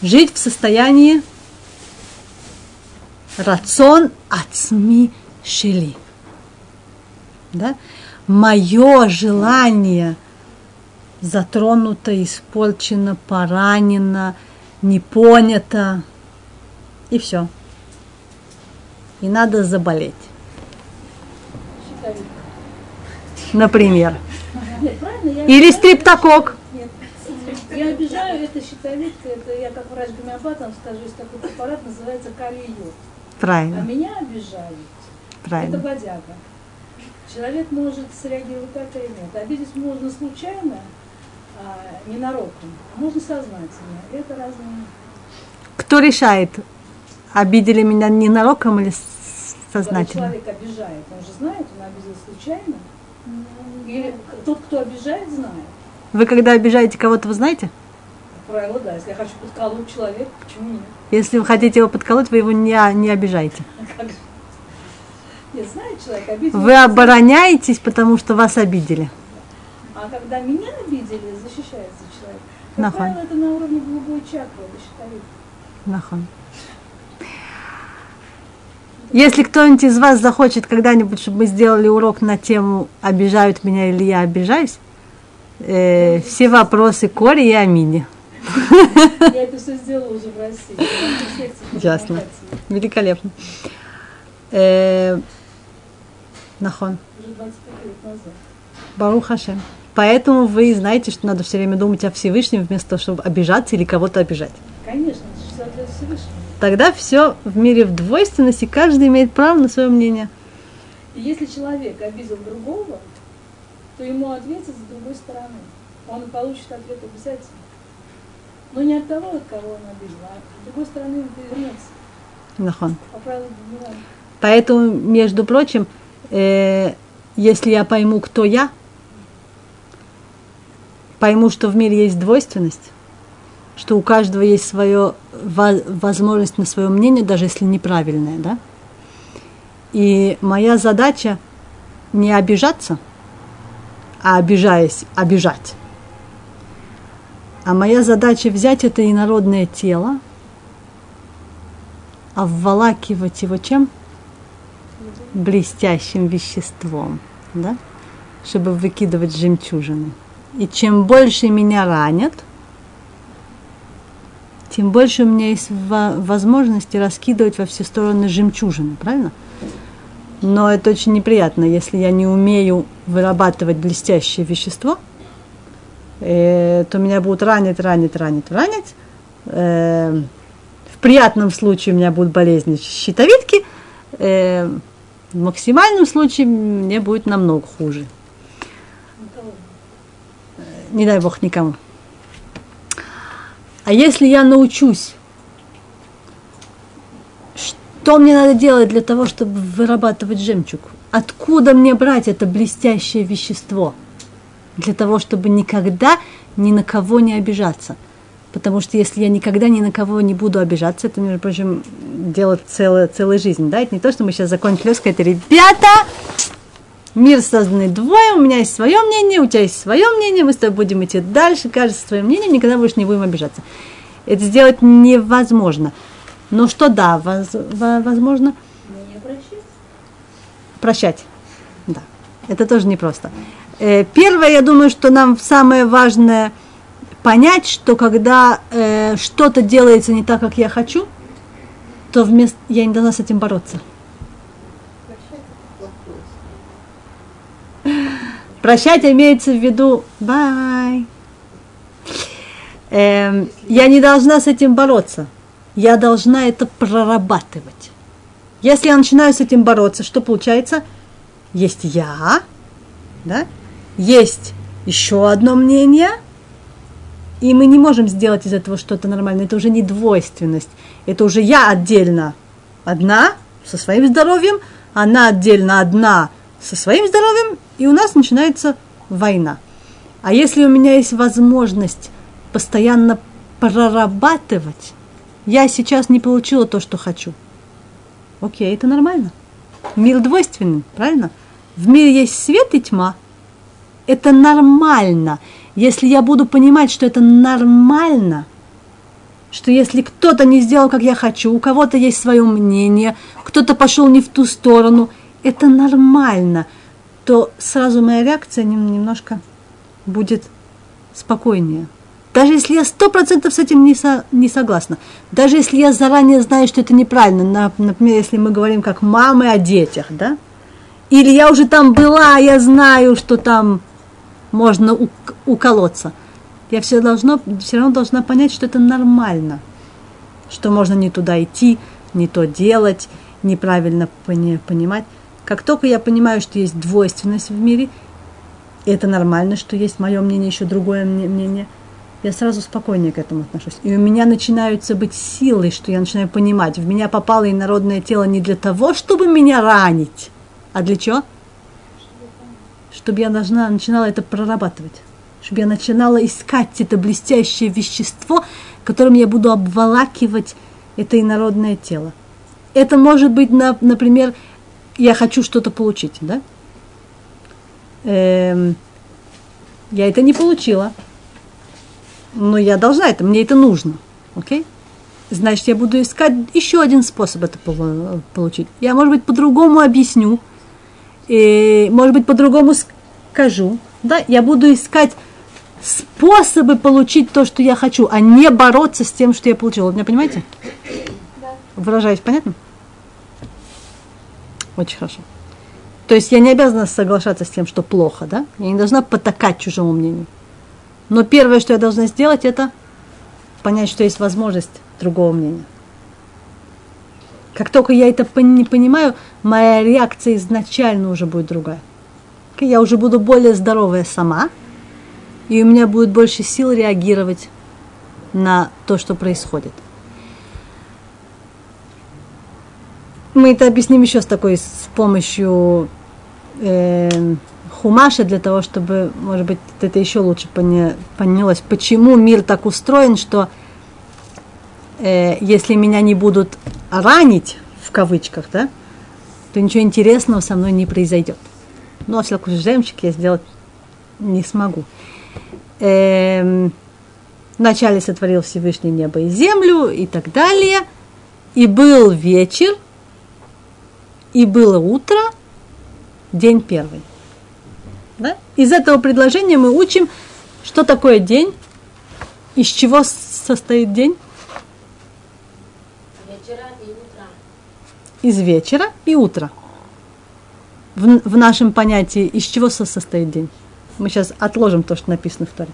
Жить в состоянии рацион ацми шили. Да? Мое желание затронуто, испорчено, поранено, не понято. И все. И надо заболеть например. Или стриптокок. Нет. Я обижаю, это щитовидка, это я как врач гомеопатом скажу, есть такой препарат, называется калий-йод. А Правильно, меня обижают. Это правильно. бодяга. Человек может среагировать так или нет. Обидеть можно случайно, а, ненароком, а можно сознательно. Это разные. Кто решает, обидели меня ненароком или с- Когда сознательно? человек обижает, он же знает, он обидел случайно. Или тот, кто обижает, знает. Вы когда обижаете кого-то, вы знаете? Правило, да. Если я хочу подколоть человека, почему нет? Если вы хотите его подколоть, вы его не, не обижаете. Как же? Нет, знает человек, обидел. Вы обороняетесь, потому что вас обидели. А когда меня обидели, защищается человек. Как Нахон. правило, это на уровне голубой чакры, это щитовидка. Нахон. Если кто-нибудь из вас захочет когда-нибудь, чтобы мы сделали урок на тему «Обижают меня или я обижаюсь», э, все вопросы Коре и Амине. Я это все сделала уже в России. Ясно. Великолепно. Э, Нахон. Уже 25 лет назад. Барух Хашем. Поэтому вы знаете, что надо все время думать о Всевышнем, вместо того, чтобы обижаться или кого-то обижать. Конечно, 60 лет Всевышнего. Тогда все в мире в двойственности, каждый имеет право на свое мнение. И если человек обидел другого, то ему ответят с другой стороны. Он получит ответ обязательно. Но не от того, от кого он обидел, а с другой стороны бумеранга. Поэтому, между прочим, э, если я пойму, кто я, пойму, что в мире есть двойственность, что у каждого есть свое возможность на свое мнение, даже если неправильное, да? И моя задача не обижаться, а обижаясь, обижать. А моя задача взять это инородное тело, обволакивать его чем? Блестящим веществом, да? Чтобы выкидывать жемчужины. И чем больше меня ранят, тем больше у меня есть возможности раскидывать во все стороны жемчужины, правильно? Но это очень неприятно, если я не умею вырабатывать блестящее вещество, э, то меня будут ранить, ранить, ранить, ранить. Э, в приятном случае у меня будут болезни щитовидки, э, в максимальном случае мне будет намного хуже. Не дай бог никому. А если я научусь, что мне надо делать для того, чтобы вырабатывать жемчуг? Откуда мне брать это блестящее вещество? Для того, чтобы никогда ни на кого не обижаться. Потому что если я никогда ни на кого не буду обижаться, это, между прочим, делать целая, целая жизнь. Да? Это не то, что мы сейчас закончили сказать, ребята, мир созданный двое, у меня есть свое мнение, у тебя есть свое мнение, мы с тобой будем идти дальше, каждый со своим мнением, никогда больше не будем обижаться. Это сделать невозможно. Но что да, воз, возможно? Прощать. Да. Это тоже непросто. Э, первое, я думаю, что нам самое важное понять, что когда э, что-то делается не так, как я хочу, то вместо я не должна с этим бороться. Прощать имеется в виду бай. Эм, я не должна с этим бороться. Я должна это прорабатывать. Если я начинаю с этим бороться, что получается? Есть я, да? Есть еще одно мнение, и мы не можем сделать из этого что-то нормальное. Это уже не двойственность. Это уже я отдельно одна со своим здоровьем, она отдельно одна со своим здоровьем, и у нас начинается война. А если у меня есть возможность постоянно прорабатывать, я сейчас не получила то, что хочу. Окей, это нормально. Мир двойственный, правильно? В мире есть свет и тьма. Это нормально. Если я буду понимать, что это нормально, что если кто-то не сделал, как я хочу, у кого-то есть свое мнение, кто-то пошел не в ту сторону, это нормально – то сразу моя реакция немножко будет спокойнее. Даже если я сто процентов с этим не, со, не согласна, даже если я заранее знаю, что это неправильно, например, если мы говорим как мамы о детях, да, или я уже там была, я знаю, что там можно уколоться, я все, должно, все равно должна понять, что это нормально, что можно не туда идти, не то делать, неправильно понимать. Как только я понимаю, что есть двойственность в мире, и это нормально, что есть мое мнение, еще другое мнение, я сразу спокойнее к этому отношусь. И у меня начинаются быть силы, что я начинаю понимать, в меня попало инородное тело не для того, чтобы меня ранить, а для чего? Чтобы я должна, начинала это прорабатывать. Чтобы я начинала искать это блестящее вещество, которым я буду обволакивать это инородное тело. Это может быть, например, я хочу что-то получить, да? Эм, я это не получила, но я должна это, мне это нужно, окей? Значит, я буду искать еще один способ это получить. Я, может быть, по-другому объясню, и, может быть, по-другому скажу, да? Я буду искать способы получить то, что я хочу, а не бороться с тем, что я получила. Вы меня понимаете? Да. Выражаюсь, понятно? Очень хорошо. То есть я не обязана соглашаться с тем, что плохо, да? Я не должна потакать чужому мнению. Но первое, что я должна сделать, это понять, что есть возможность другого мнения. Как только я это не понимаю, моя реакция изначально уже будет другая. Я уже буду более здоровая сама, и у меня будет больше сил реагировать на то, что происходит. Мы это объясним еще с такой, с помощью э, хумаша, для того, чтобы, может быть, это еще лучше поня, понялось, почему мир так устроен, что э, если меня не будут ранить, в кавычках, да, то ничего интересного со мной не произойдет. Ну, а всякий жемчуг я сделать не смогу. Эм, вначале сотворил Всевышний небо и землю и так далее. И был вечер, и было утро, день первый. Да? Из этого предложения мы учим, что такое день, из чего состоит день. Вечера и утра. Из вечера и утра. В, в нашем понятии, из чего со- состоит день. Мы сейчас отложим то, что написано в Торе.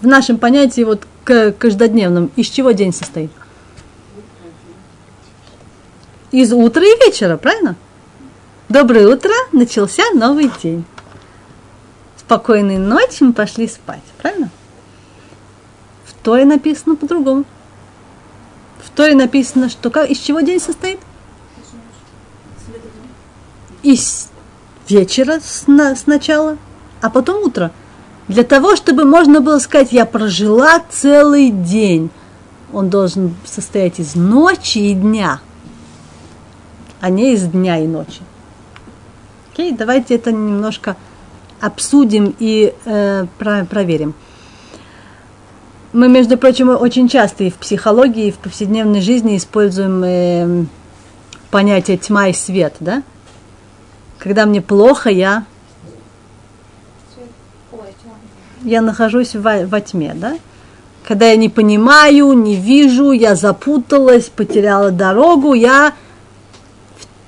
В нашем понятии, вот к каждодневном, из чего день состоит? Из утра и вечера, правильно? Доброе утро, начался новый день. Спокойной ночи, мы пошли спать, правильно? В Торе написано по-другому. В Торе написано, что как, из чего день состоит? Из вечера сна- сначала, а потом утро. Для того, чтобы можно было сказать, я прожила целый день. Он должен состоять из ночи и дня, а не из дня и ночи. Окей, давайте это немножко обсудим и э, про- проверим. Мы, между прочим, очень часто и в психологии, и в повседневной жизни используем э, понятие тьма и свет, да? Когда мне плохо, я, я нахожусь во, во тьме, да? Когда я не понимаю, не вижу, я запуталась, потеряла дорогу, я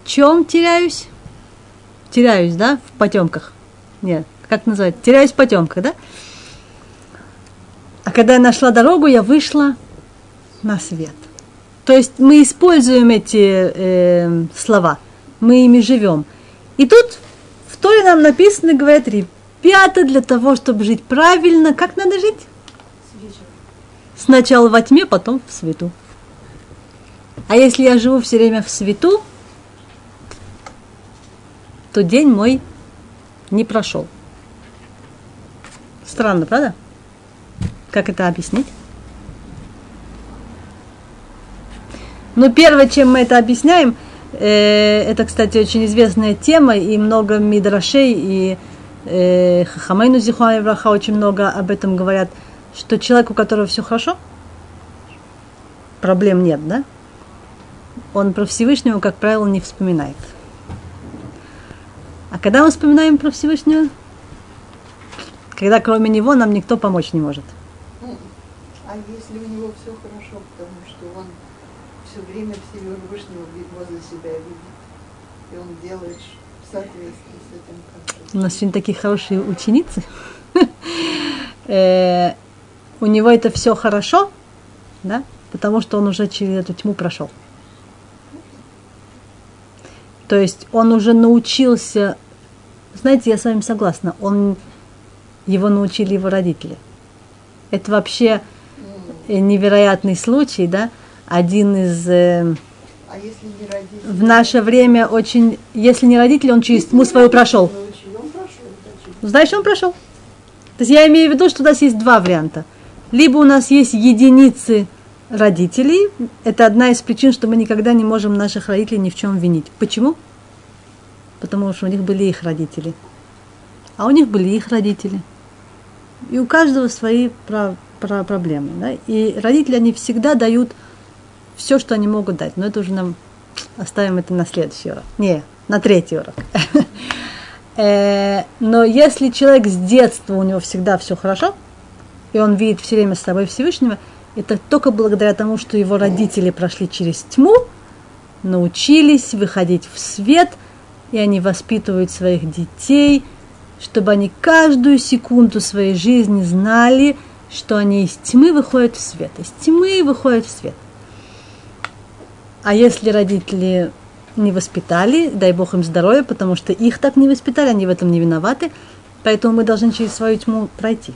в чем теряюсь? Теряюсь, да, в потемках. Нет, как называется? Теряюсь в потемках, да? А когда я нашла дорогу, я вышла на свет. То есть мы используем эти э, слова, мы ими живем. И тут в Торе нам написано, говорят, ребята, для того, чтобы жить правильно, как надо жить? Сначала во тьме, потом в свету. А если я живу все время в свету, то день мой не прошел. Странно, правда? Как это объяснить? Ну, первое, чем мы это объясняем, э, это, кстати, очень известная тема, и много мидрашей, и э, Хахамейну Зихуа Враха очень много об этом говорят, что человек, у которого все хорошо, проблем нет, да? Он про Всевышнего, как правило, не вспоминает. А когда мы вспоминаем про Всевышнего? Когда кроме него нам никто помочь не может. А если у него все хорошо, потому что он все время Всевышнего возле себя видит, и он делает в соответствии с этим как У нас сегодня такие хорошие ученицы. Э, У него это все хорошо, да, потому что он уже через эту тьму прошел. То есть он уже научился, знаете, я с вами согласна, он, его научили его родители. Это вообще невероятный случай, да, один из... э, А если не родители? в наше время очень, если не родители, он через тьму свою прошел. Научили, он прошел, значит. Знаешь, он прошел. То есть я имею в виду, что у нас есть два варианта. Либо у нас есть единицы родителей. Это одна из причин, что мы никогда не можем наших родителей ни в чем винить. Почему? Потому что у них были их родители. А у них были их родители. И у каждого свои про- проблемы. Да? И родители, они всегда дают все, что они могут дать. Но это уже нам оставим это на следующий урок. Не, на третий урок. Э, Но если человек с детства, у него всегда все хорошо, и он видит все время с собой Всевышнего, это только благодаря тому, что его родители прошли через тьму, научились выходить в свет, и они воспитывают своих детей, чтобы они каждую секунду своей жизни знали, что они из тьмы выходят в свет, из тьмы выходят в свет. А если родители не воспитали, дай Бог им здоровья, потому что их так не воспитали, они в этом не виноваты, поэтому мы должны через свою тьму пройти.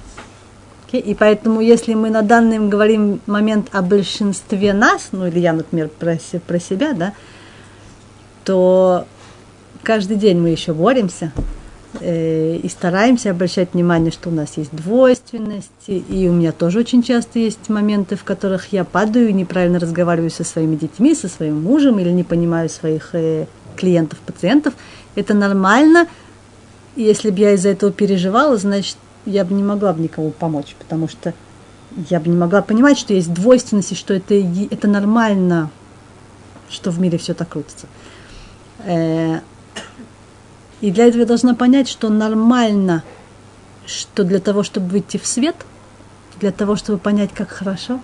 Окей? И поэтому, если мы на данный говорим момент о большинстве нас, ну или я, например, про, про себя, да, то каждый день мы еще боремся, и стараемся обращать внимание, что у нас есть двойственность. И у меня тоже очень часто есть моменты, в которых я падаю неправильно разговариваю со своими детьми, со своим мужем или не понимаю своих э, клиентов, пациентов. Это нормально. Если бы я из-за этого переживала, значит, я бы не могла бы никому помочь, потому что я бы не могла понимать, что есть двойственность, и что это, это нормально, что в мире все так крутится. И для этого я должна понять, что нормально, что для того, чтобы выйти в свет, для того, чтобы понять, как хорошо,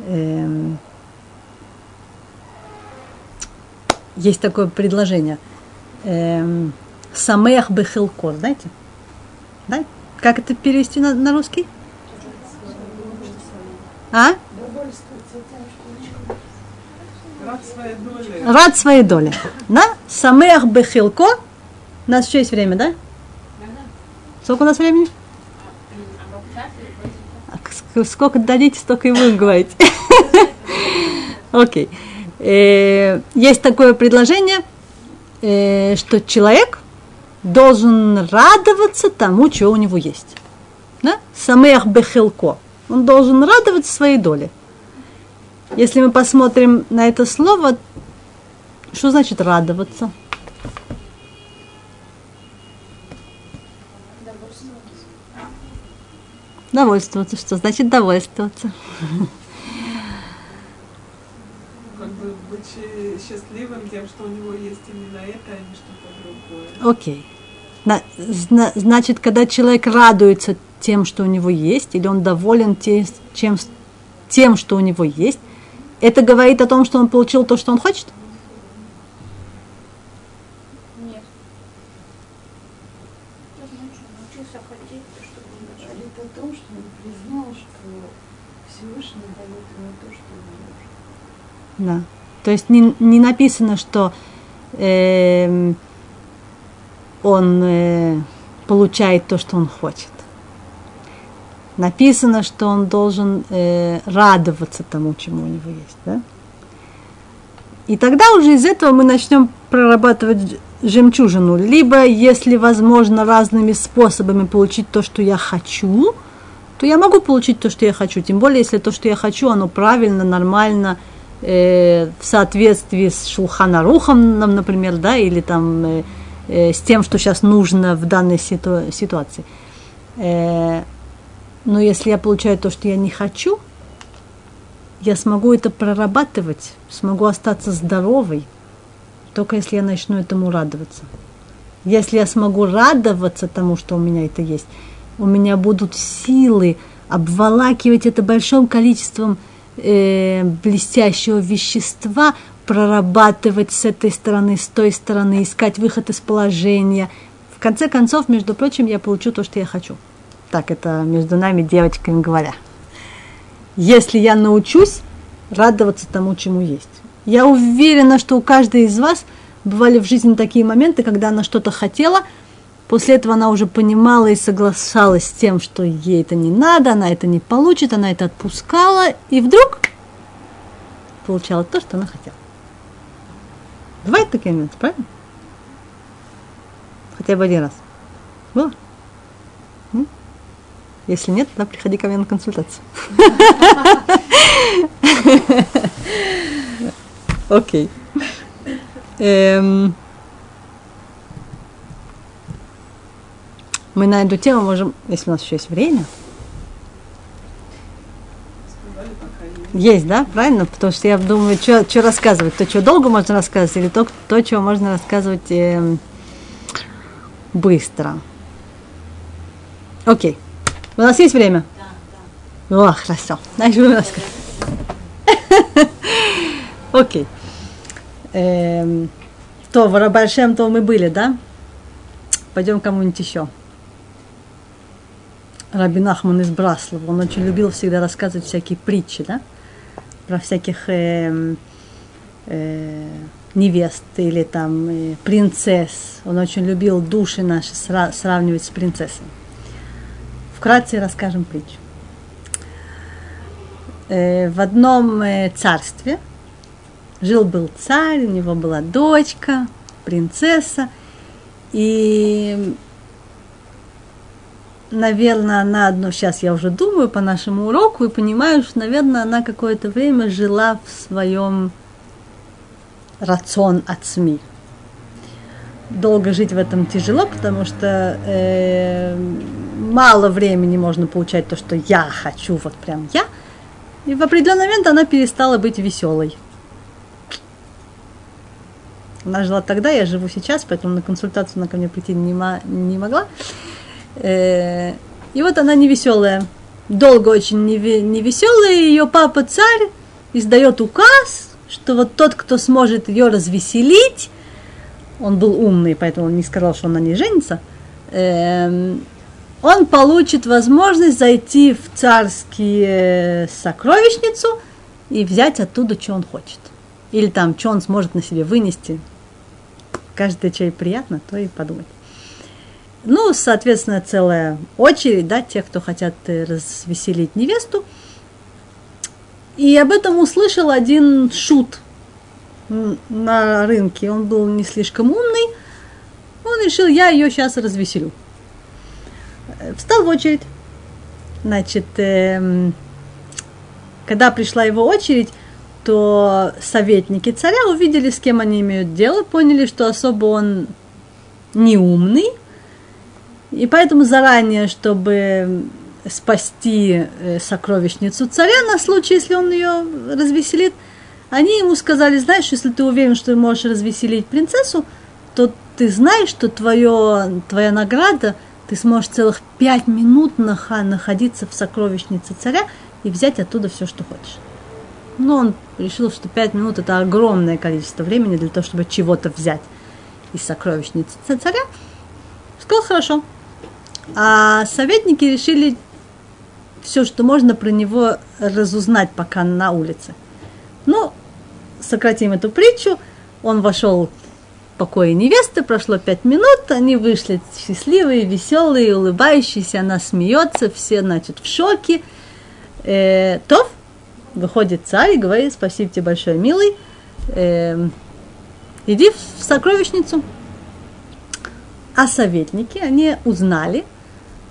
эм, есть такое предложение. Эм, Самех бехилко, знаете? Да? Как это перевести на, на русский? А? Рад своей доле. Да? Самех бехилко. У нас еще есть время, да? Сколько у нас времени? А ск- Сколько дадите, столько и будем говорить. Окей. Э, Есть такое предложение, э, что человек должен радоваться тому, что у него есть. Да? Самех бехилко. Он должен радоваться своей доле. Если мы посмотрим на это слово, что значит радоваться? Довольствоваться. Что значит довольствоваться? Как бы быть счастливым тем, что у него есть именно это, а не что-то другое. Окей. Зна- значит, когда человек радуется тем, что у него есть, или он доволен те- чем, тем, что у него есть, это говорит о том, что он получил то, что он хочет? Нет. Научился хотеть то, что он хочет. Говорит о том, что он признал, что Всевышний дает ему то, что ему нужно. Да. То есть не, не написано, что эм, он э, получает то, что он хочет. Написано, что он должен э, радоваться тому, чему у него есть. Да? И тогда уже из этого мы начнем прорабатывать жемчужину. Либо, если возможно, разными способами получить то, что я хочу, то я могу получить то, что я хочу. Тем более, если то, что я хочу, оно правильно, нормально, э, в соответствии с Шулханарухом, например, да, или там э, э, с тем, что сейчас нужно в данной ситу- ситуации. Э, но если я получаю то, что я не хочу, я смогу это прорабатывать, смогу остаться здоровой, только если я начну этому радоваться. Если я смогу радоваться тому, что у меня это есть, у меня будут силы обволакивать это большим количеством э, блестящего вещества, прорабатывать с этой стороны, с той стороны, искать выход из положения. В конце концов, между прочим, я получу то, что я хочу. Так это между нами девочками говоря. Если я научусь радоваться тому, чему есть. Я уверена, что у каждой из вас бывали в жизни такие моменты, когда она что-то хотела, после этого она уже понимала и соглашалась с тем, что ей это не надо, она это не получит, она это отпускала, и вдруг получала то, что она хотела. Бывают такие моменты, правильно? Хотя бы один раз. Было? Если нет, тогда приходи ко мне на консультацию. Окей. Эм, Мы на эту тему можем, если у нас еще есть время, есть. да, правильно? Потому что я думаю, что рассказывать, то, что долго можно рассказывать, или то, то чего можно рассказывать эм, быстро. Окей. У нас есть время? Да, да. О, хорошо. Значит, будем рассказывать. Окей. Эм, То, в Рабашем, то мы были, да? Пойдем кому-нибудь еще. Рабин Ахман из Браслова, он очень любил всегда рассказывать всякие притчи, да? Про всяких эм, э, невест или там э, принцесс. Он очень любил души наши сра- сравнивать с принцессами. Вкратце расскажем притчу. Э, в одном э, царстве жил был царь, у него была дочка, принцесса, И, наверное, она одно, сейчас я уже думаю по нашему уроку и понимаю, что, наверное, она какое-то время жила в своем рацион от СМИ. Долго жить в этом тяжело, потому что э, мало времени можно получать то, что я хочу, вот прям я. И в определенный момент она перестала быть веселой. Она жила тогда, я живу сейчас, поэтому на консультацию она ко мне прийти не, не могла. Э, и вот она не веселая. Долго очень не, не веселая. Ее папа царь издает указ, что вот тот, кто сможет ее развеселить, он был умный, поэтому он не сказал, что она не женится, эм, он получит возможность зайти в царские сокровищницу и взять оттуда, что он хочет. Или там, что он сможет на себе вынести. Каждый человек приятно, то и подумать. Ну, соответственно, целая очередь, да, тех, кто хотят э, развеселить невесту. И об этом услышал один шут на рынке. Он был не слишком умный. Он решил, я ее сейчас развеселю. Э, встал в очередь. Значит, э, когда пришла его очередь, то советники царя увидели, с кем они имеют дело, поняли, что особо он не умный, и поэтому заранее, чтобы спасти э, сокровищницу царя на случай, если он ее развеселит, они ему сказали, знаешь, если ты уверен, что ты можешь развеселить принцессу, то ты знаешь, что твое, твоя награда, ты сможешь целых пять минут находиться в сокровищнице царя и взять оттуда все, что хочешь. Но он решил, что пять минут это огромное количество времени для того, чтобы чего-то взять из сокровищницы царя. Сказал, хорошо. А советники решили все, что можно про него разузнать пока на улице. Ну, сократим эту притчу. Он вошел в покое невесты, прошло пять минут, они вышли счастливые, веселые, улыбающиеся, она смеется, все, значит, в шоке. Э, то выходит царь и говорит, спасибо тебе большое, милый, э, иди в сокровищницу. А советники, они узнали,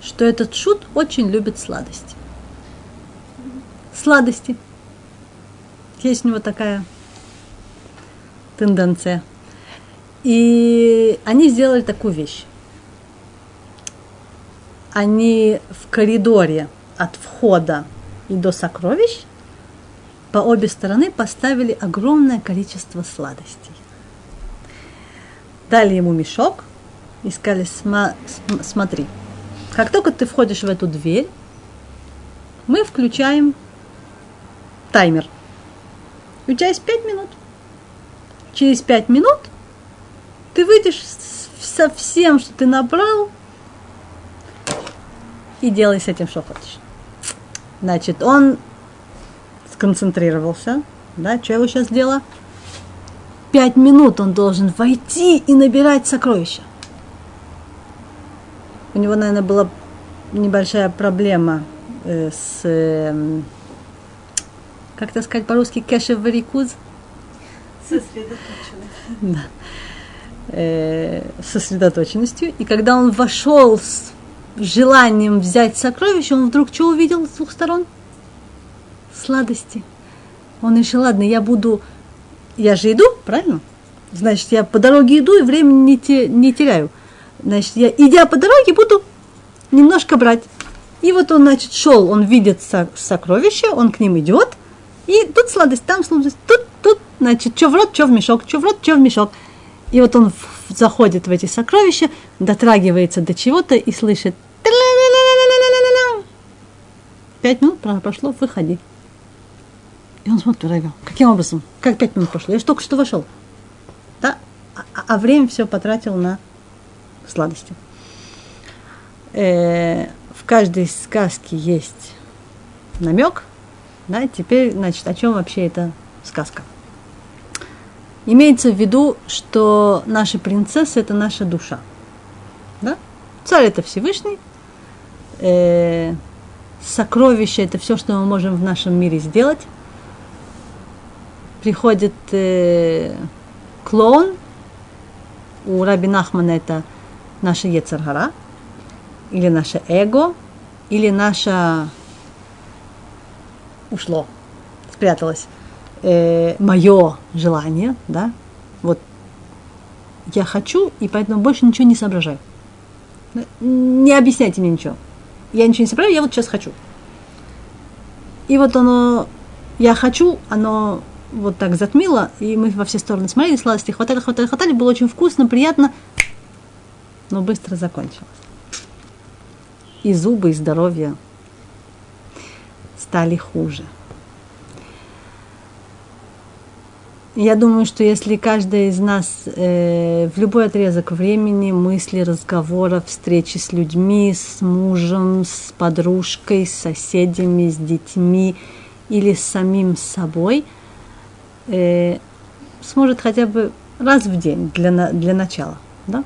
что этот шут очень любит сладости. Сладости. Есть у него такая тенденция. И они сделали такую вещь. Они в коридоре от входа и до сокровищ по обе стороны поставили огромное количество сладостей. Дали ему мешок и сказали, смотри, как только ты входишь в эту дверь, мы включаем таймер. И у тебя есть 5 минут. Через 5 минут ты выйдешь со всем, что ты набрал, и делай с этим, что хочешь. Значит, он сконцентрировался. Да, что его сейчас делала? Пять минут он должен войти и набирать сокровища. У него, наверное, была небольшая проблема э, с, э, как это сказать по-русски, кэшев варикуз. Сосредоточенность. Да. Э, сосредоточенностью. И когда он вошел с желанием взять сокровище, он вдруг что увидел с двух сторон? Сладости. Он решил, ладно, я буду, я же иду, правильно? Значит, я по дороге иду и времени не, те, не теряю. Значит, я, идя по дороге, буду немножко брать. И вот он, значит, шел, он видит сокровище, он к ним идет, и тут сладость, там сладость, тут, тут, значит, что в рот, что в мешок, что в рот, что в мешок. И вот он заходит в эти сокровища, дотрагивается до чего-то и слышит Пять минут прошло, выходи. И он смотрит, Равил, каким образом? Как пять минут прошло? Я же только что вошел. Да? А, а время все потратил на сладости. Э, в каждой сказке есть намек. Да? Теперь, значит, о чем вообще эта сказка? Имеется в виду, что наша принцесса – это наша душа. Да? Царь – это Всевышний. Э, сокровище – это все, что мы можем в нашем мире сделать. Приходит э, клоун. У Раби Нахмана это Наша Ецаргара, или наше эго, или наше ушло, спряталось, э, мое желание, да, вот я хочу, и поэтому больше ничего не соображаю. Не объясняйте мне ничего. Я ничего не соображаю, я вот сейчас хочу. И вот оно, я хочу, оно вот так затмило, и мы во все стороны смотрели, сладости хватали, хватали, хватали, было очень вкусно, приятно, но быстро закончилось. И зубы, и здоровье стали хуже. Я думаю, что если каждая из нас э, в любой отрезок времени, мысли, разговора, встречи с людьми, с мужем, с подружкой, с соседями, с детьми или с самим собой, э, сможет хотя бы раз в день для, для начала да,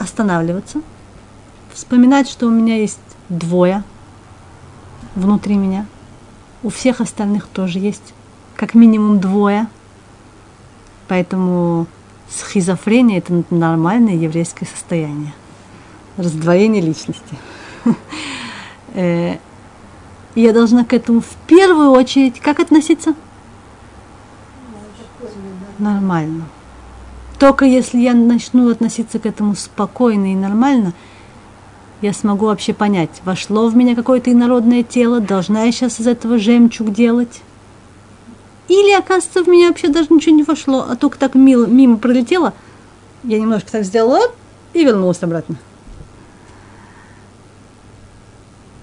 останавливаться, вспоминать, что у меня есть двое внутри меня, у всех остальных тоже есть как минимум двое – Поэтому схизофрения – это нормальное еврейское состояние. Раздвоение личности. Э, я должна к этому в первую очередь как относиться? Нормально. Только если я начну относиться к этому спокойно и нормально, я смогу вообще понять, вошло в меня какое-то инородное тело, должна я сейчас из этого жемчуг делать, или, оказывается, в меня вообще даже ничего не вошло, а только так мило, мимо пролетело. Я немножко так сделала и вернулась обратно.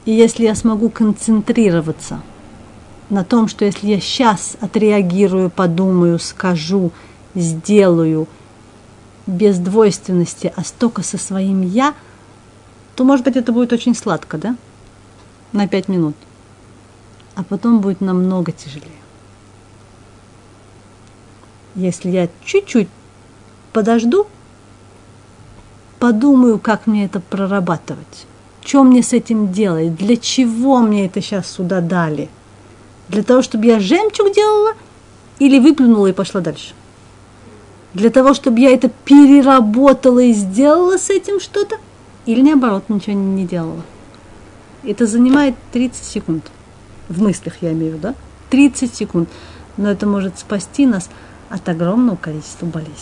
И если я смогу концентрироваться на том, что если я сейчас отреагирую, подумаю, скажу, сделаю без двойственности, а столько со своим «я», то, может быть, это будет очень сладко, да? На пять минут. А потом будет намного тяжелее если я чуть-чуть подожду, подумаю, как мне это прорабатывать, что мне с этим делать, для чего мне это сейчас сюда дали, для того, чтобы я жемчуг делала или выплюнула и пошла дальше. Для того, чтобы я это переработала и сделала с этим что-то, или наоборот, ничего не делала. Это занимает 30 секунд. В мыслях я имею в виду, да? 30 секунд. Но это может спасти нас от огромного количества болезней.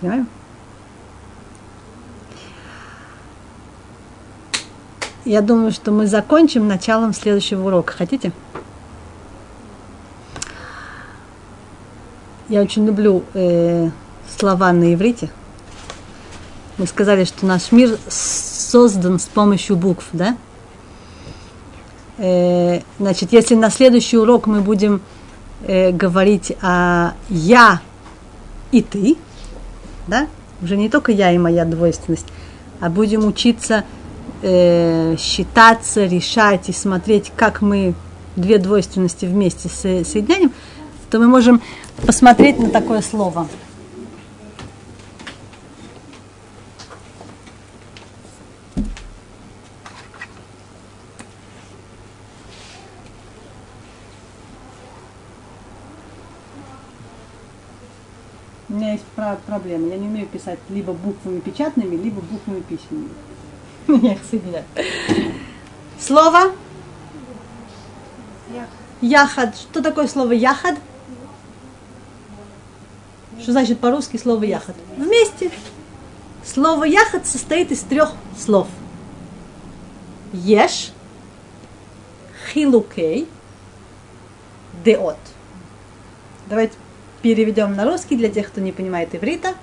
Понимаем? Я думаю, что мы закончим началом следующего урока. Хотите? Я очень люблю э, слова на иврите. Мы сказали, что наш мир создан с помощью букв, да? Э, значит, если на следующий урок мы будем э, говорить о я и ты, да, уже не только я и моя двойственность, а будем учиться э, считаться, решать и смотреть, как мы две двойственности вместе со- соединяем, то мы можем посмотреть на такое слово – есть проблема. Я не умею писать либо буквами печатными, либо буквами письменными. Я их соединяю. Слово? Яхад. Что такое слово яхад? Что значит по-русски слово яхад? Вместе. Слово яхад состоит из трех слов. Еш, хилукей, деот. Давайте переведем на русский для тех, кто не понимает иврита.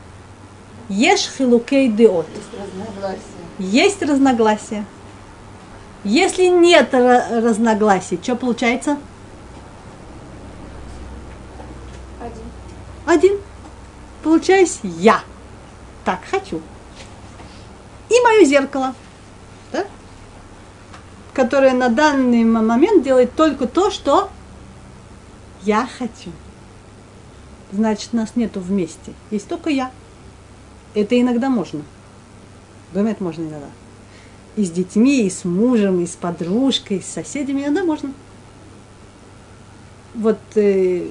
Еш хилукей деот. Есть разногласия. Есть разногласия. Если нет разногласий, что получается? Один. Один. Получаюсь я. Так хочу. И мое зеркало. Да? Которое на данный момент делает только то, что я хочу значит нас нету вместе. Есть только я. Это иногда можно. Думает, можно иногда. И с детьми, и с мужем, и с подружкой, и с соседями иногда можно. Вот э,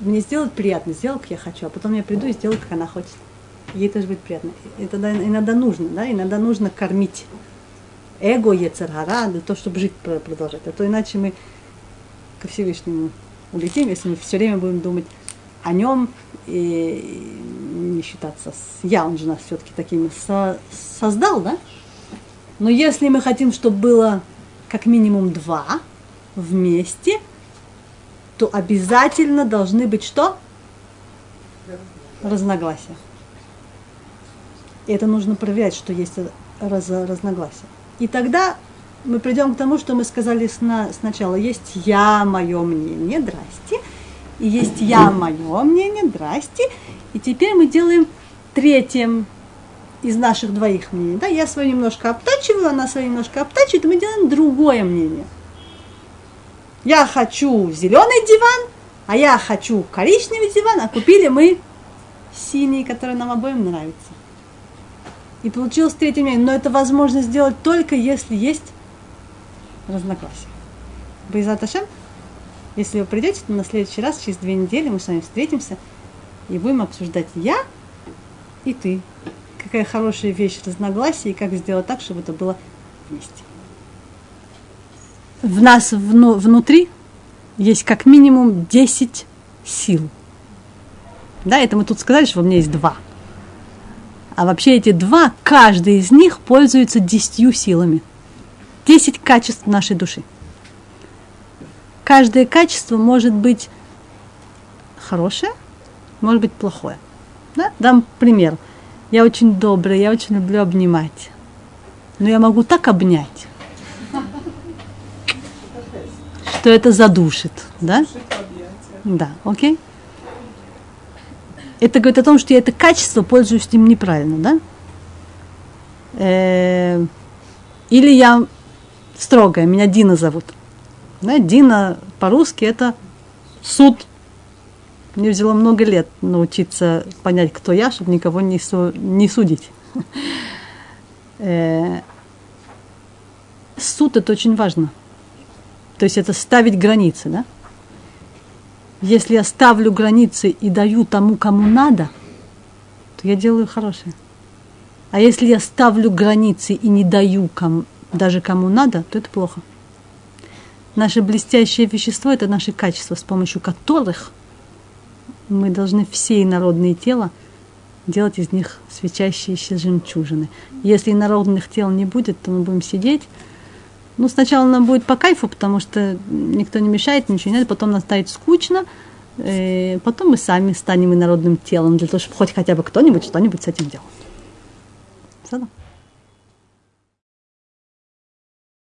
мне сделать приятно, сделать, как я хочу, а потом я приду и сделаю, как она хочет. ей тоже будет приятно. Это да, иногда нужно, да, иногда нужно кормить эго, ецаргара, для того, чтобы жить про- продолжать. А то иначе мы ко Всевышнему улетим, если мы все время будем думать о нем и не считаться с я, он же нас все-таки такими со- создал, да? Но если мы хотим, чтобы было как минимум два вместе, то обязательно должны быть что? Разногласия. И это нужно проверять, что есть раз- разногласия. И тогда мы придем к тому, что мы сказали сна- сначала. Есть я, мое мнение, здрасте. И есть я, мое мнение, здрасте. И теперь мы делаем третьим из наших двоих мнений. Да, я свое немножко обтачиваю, она свое немножко обтачивает, и мы делаем другое мнение. Я хочу зеленый диван, а я хочу коричневый диван, а купили мы синий, который нам обоим нравится. И получилось третье мнение. Но это возможно сделать только если есть разногласия. Байзат Ашем, если вы придете, то на следующий раз, через две недели, мы с вами встретимся и будем обсуждать я и ты. Какая хорошая вещь разногласия и как сделать так, чтобы это было вместе. В нас вну- внутри есть как минимум 10 сил. Да, это мы тут сказали, что у меня есть два. А вообще эти два, каждый из них пользуется десятью силами. Десять качеств нашей души. Каждое качество может быть хорошее, может быть плохое. Да? Дам пример. Я очень добрая, я очень люблю обнимать. Но я могу так обнять, что это задушит. Да? Да, окей. Это говорит о том, что я это качество пользуюсь им неправильно, да? Э, Или я строгая, меня Дина зовут. Да, Дина по-русски это суд. Мне взяло много лет научиться понять, кто я, чтобы никого не, су- не судить. Э, Суд это очень важно. То есть это ставить границы, да? Если я ставлю границы и даю тому, кому надо, то я делаю хорошее. А если я ставлю границы и не даю кому, даже кому надо, то это плохо. Наше блестящее вещество – это наши качества, с помощью которых мы должны все инородные тела делать из них свечащиеся жемчужины. Если инородных тел не будет, то мы будем сидеть. Ну, сначала нам будет по кайфу, потому что никто не мешает, ничего не потом нам станет скучно, э, потом мы сами станем инородным телом, для того, чтобы хоть хотя бы кто-нибудь что-нибудь с этим делал.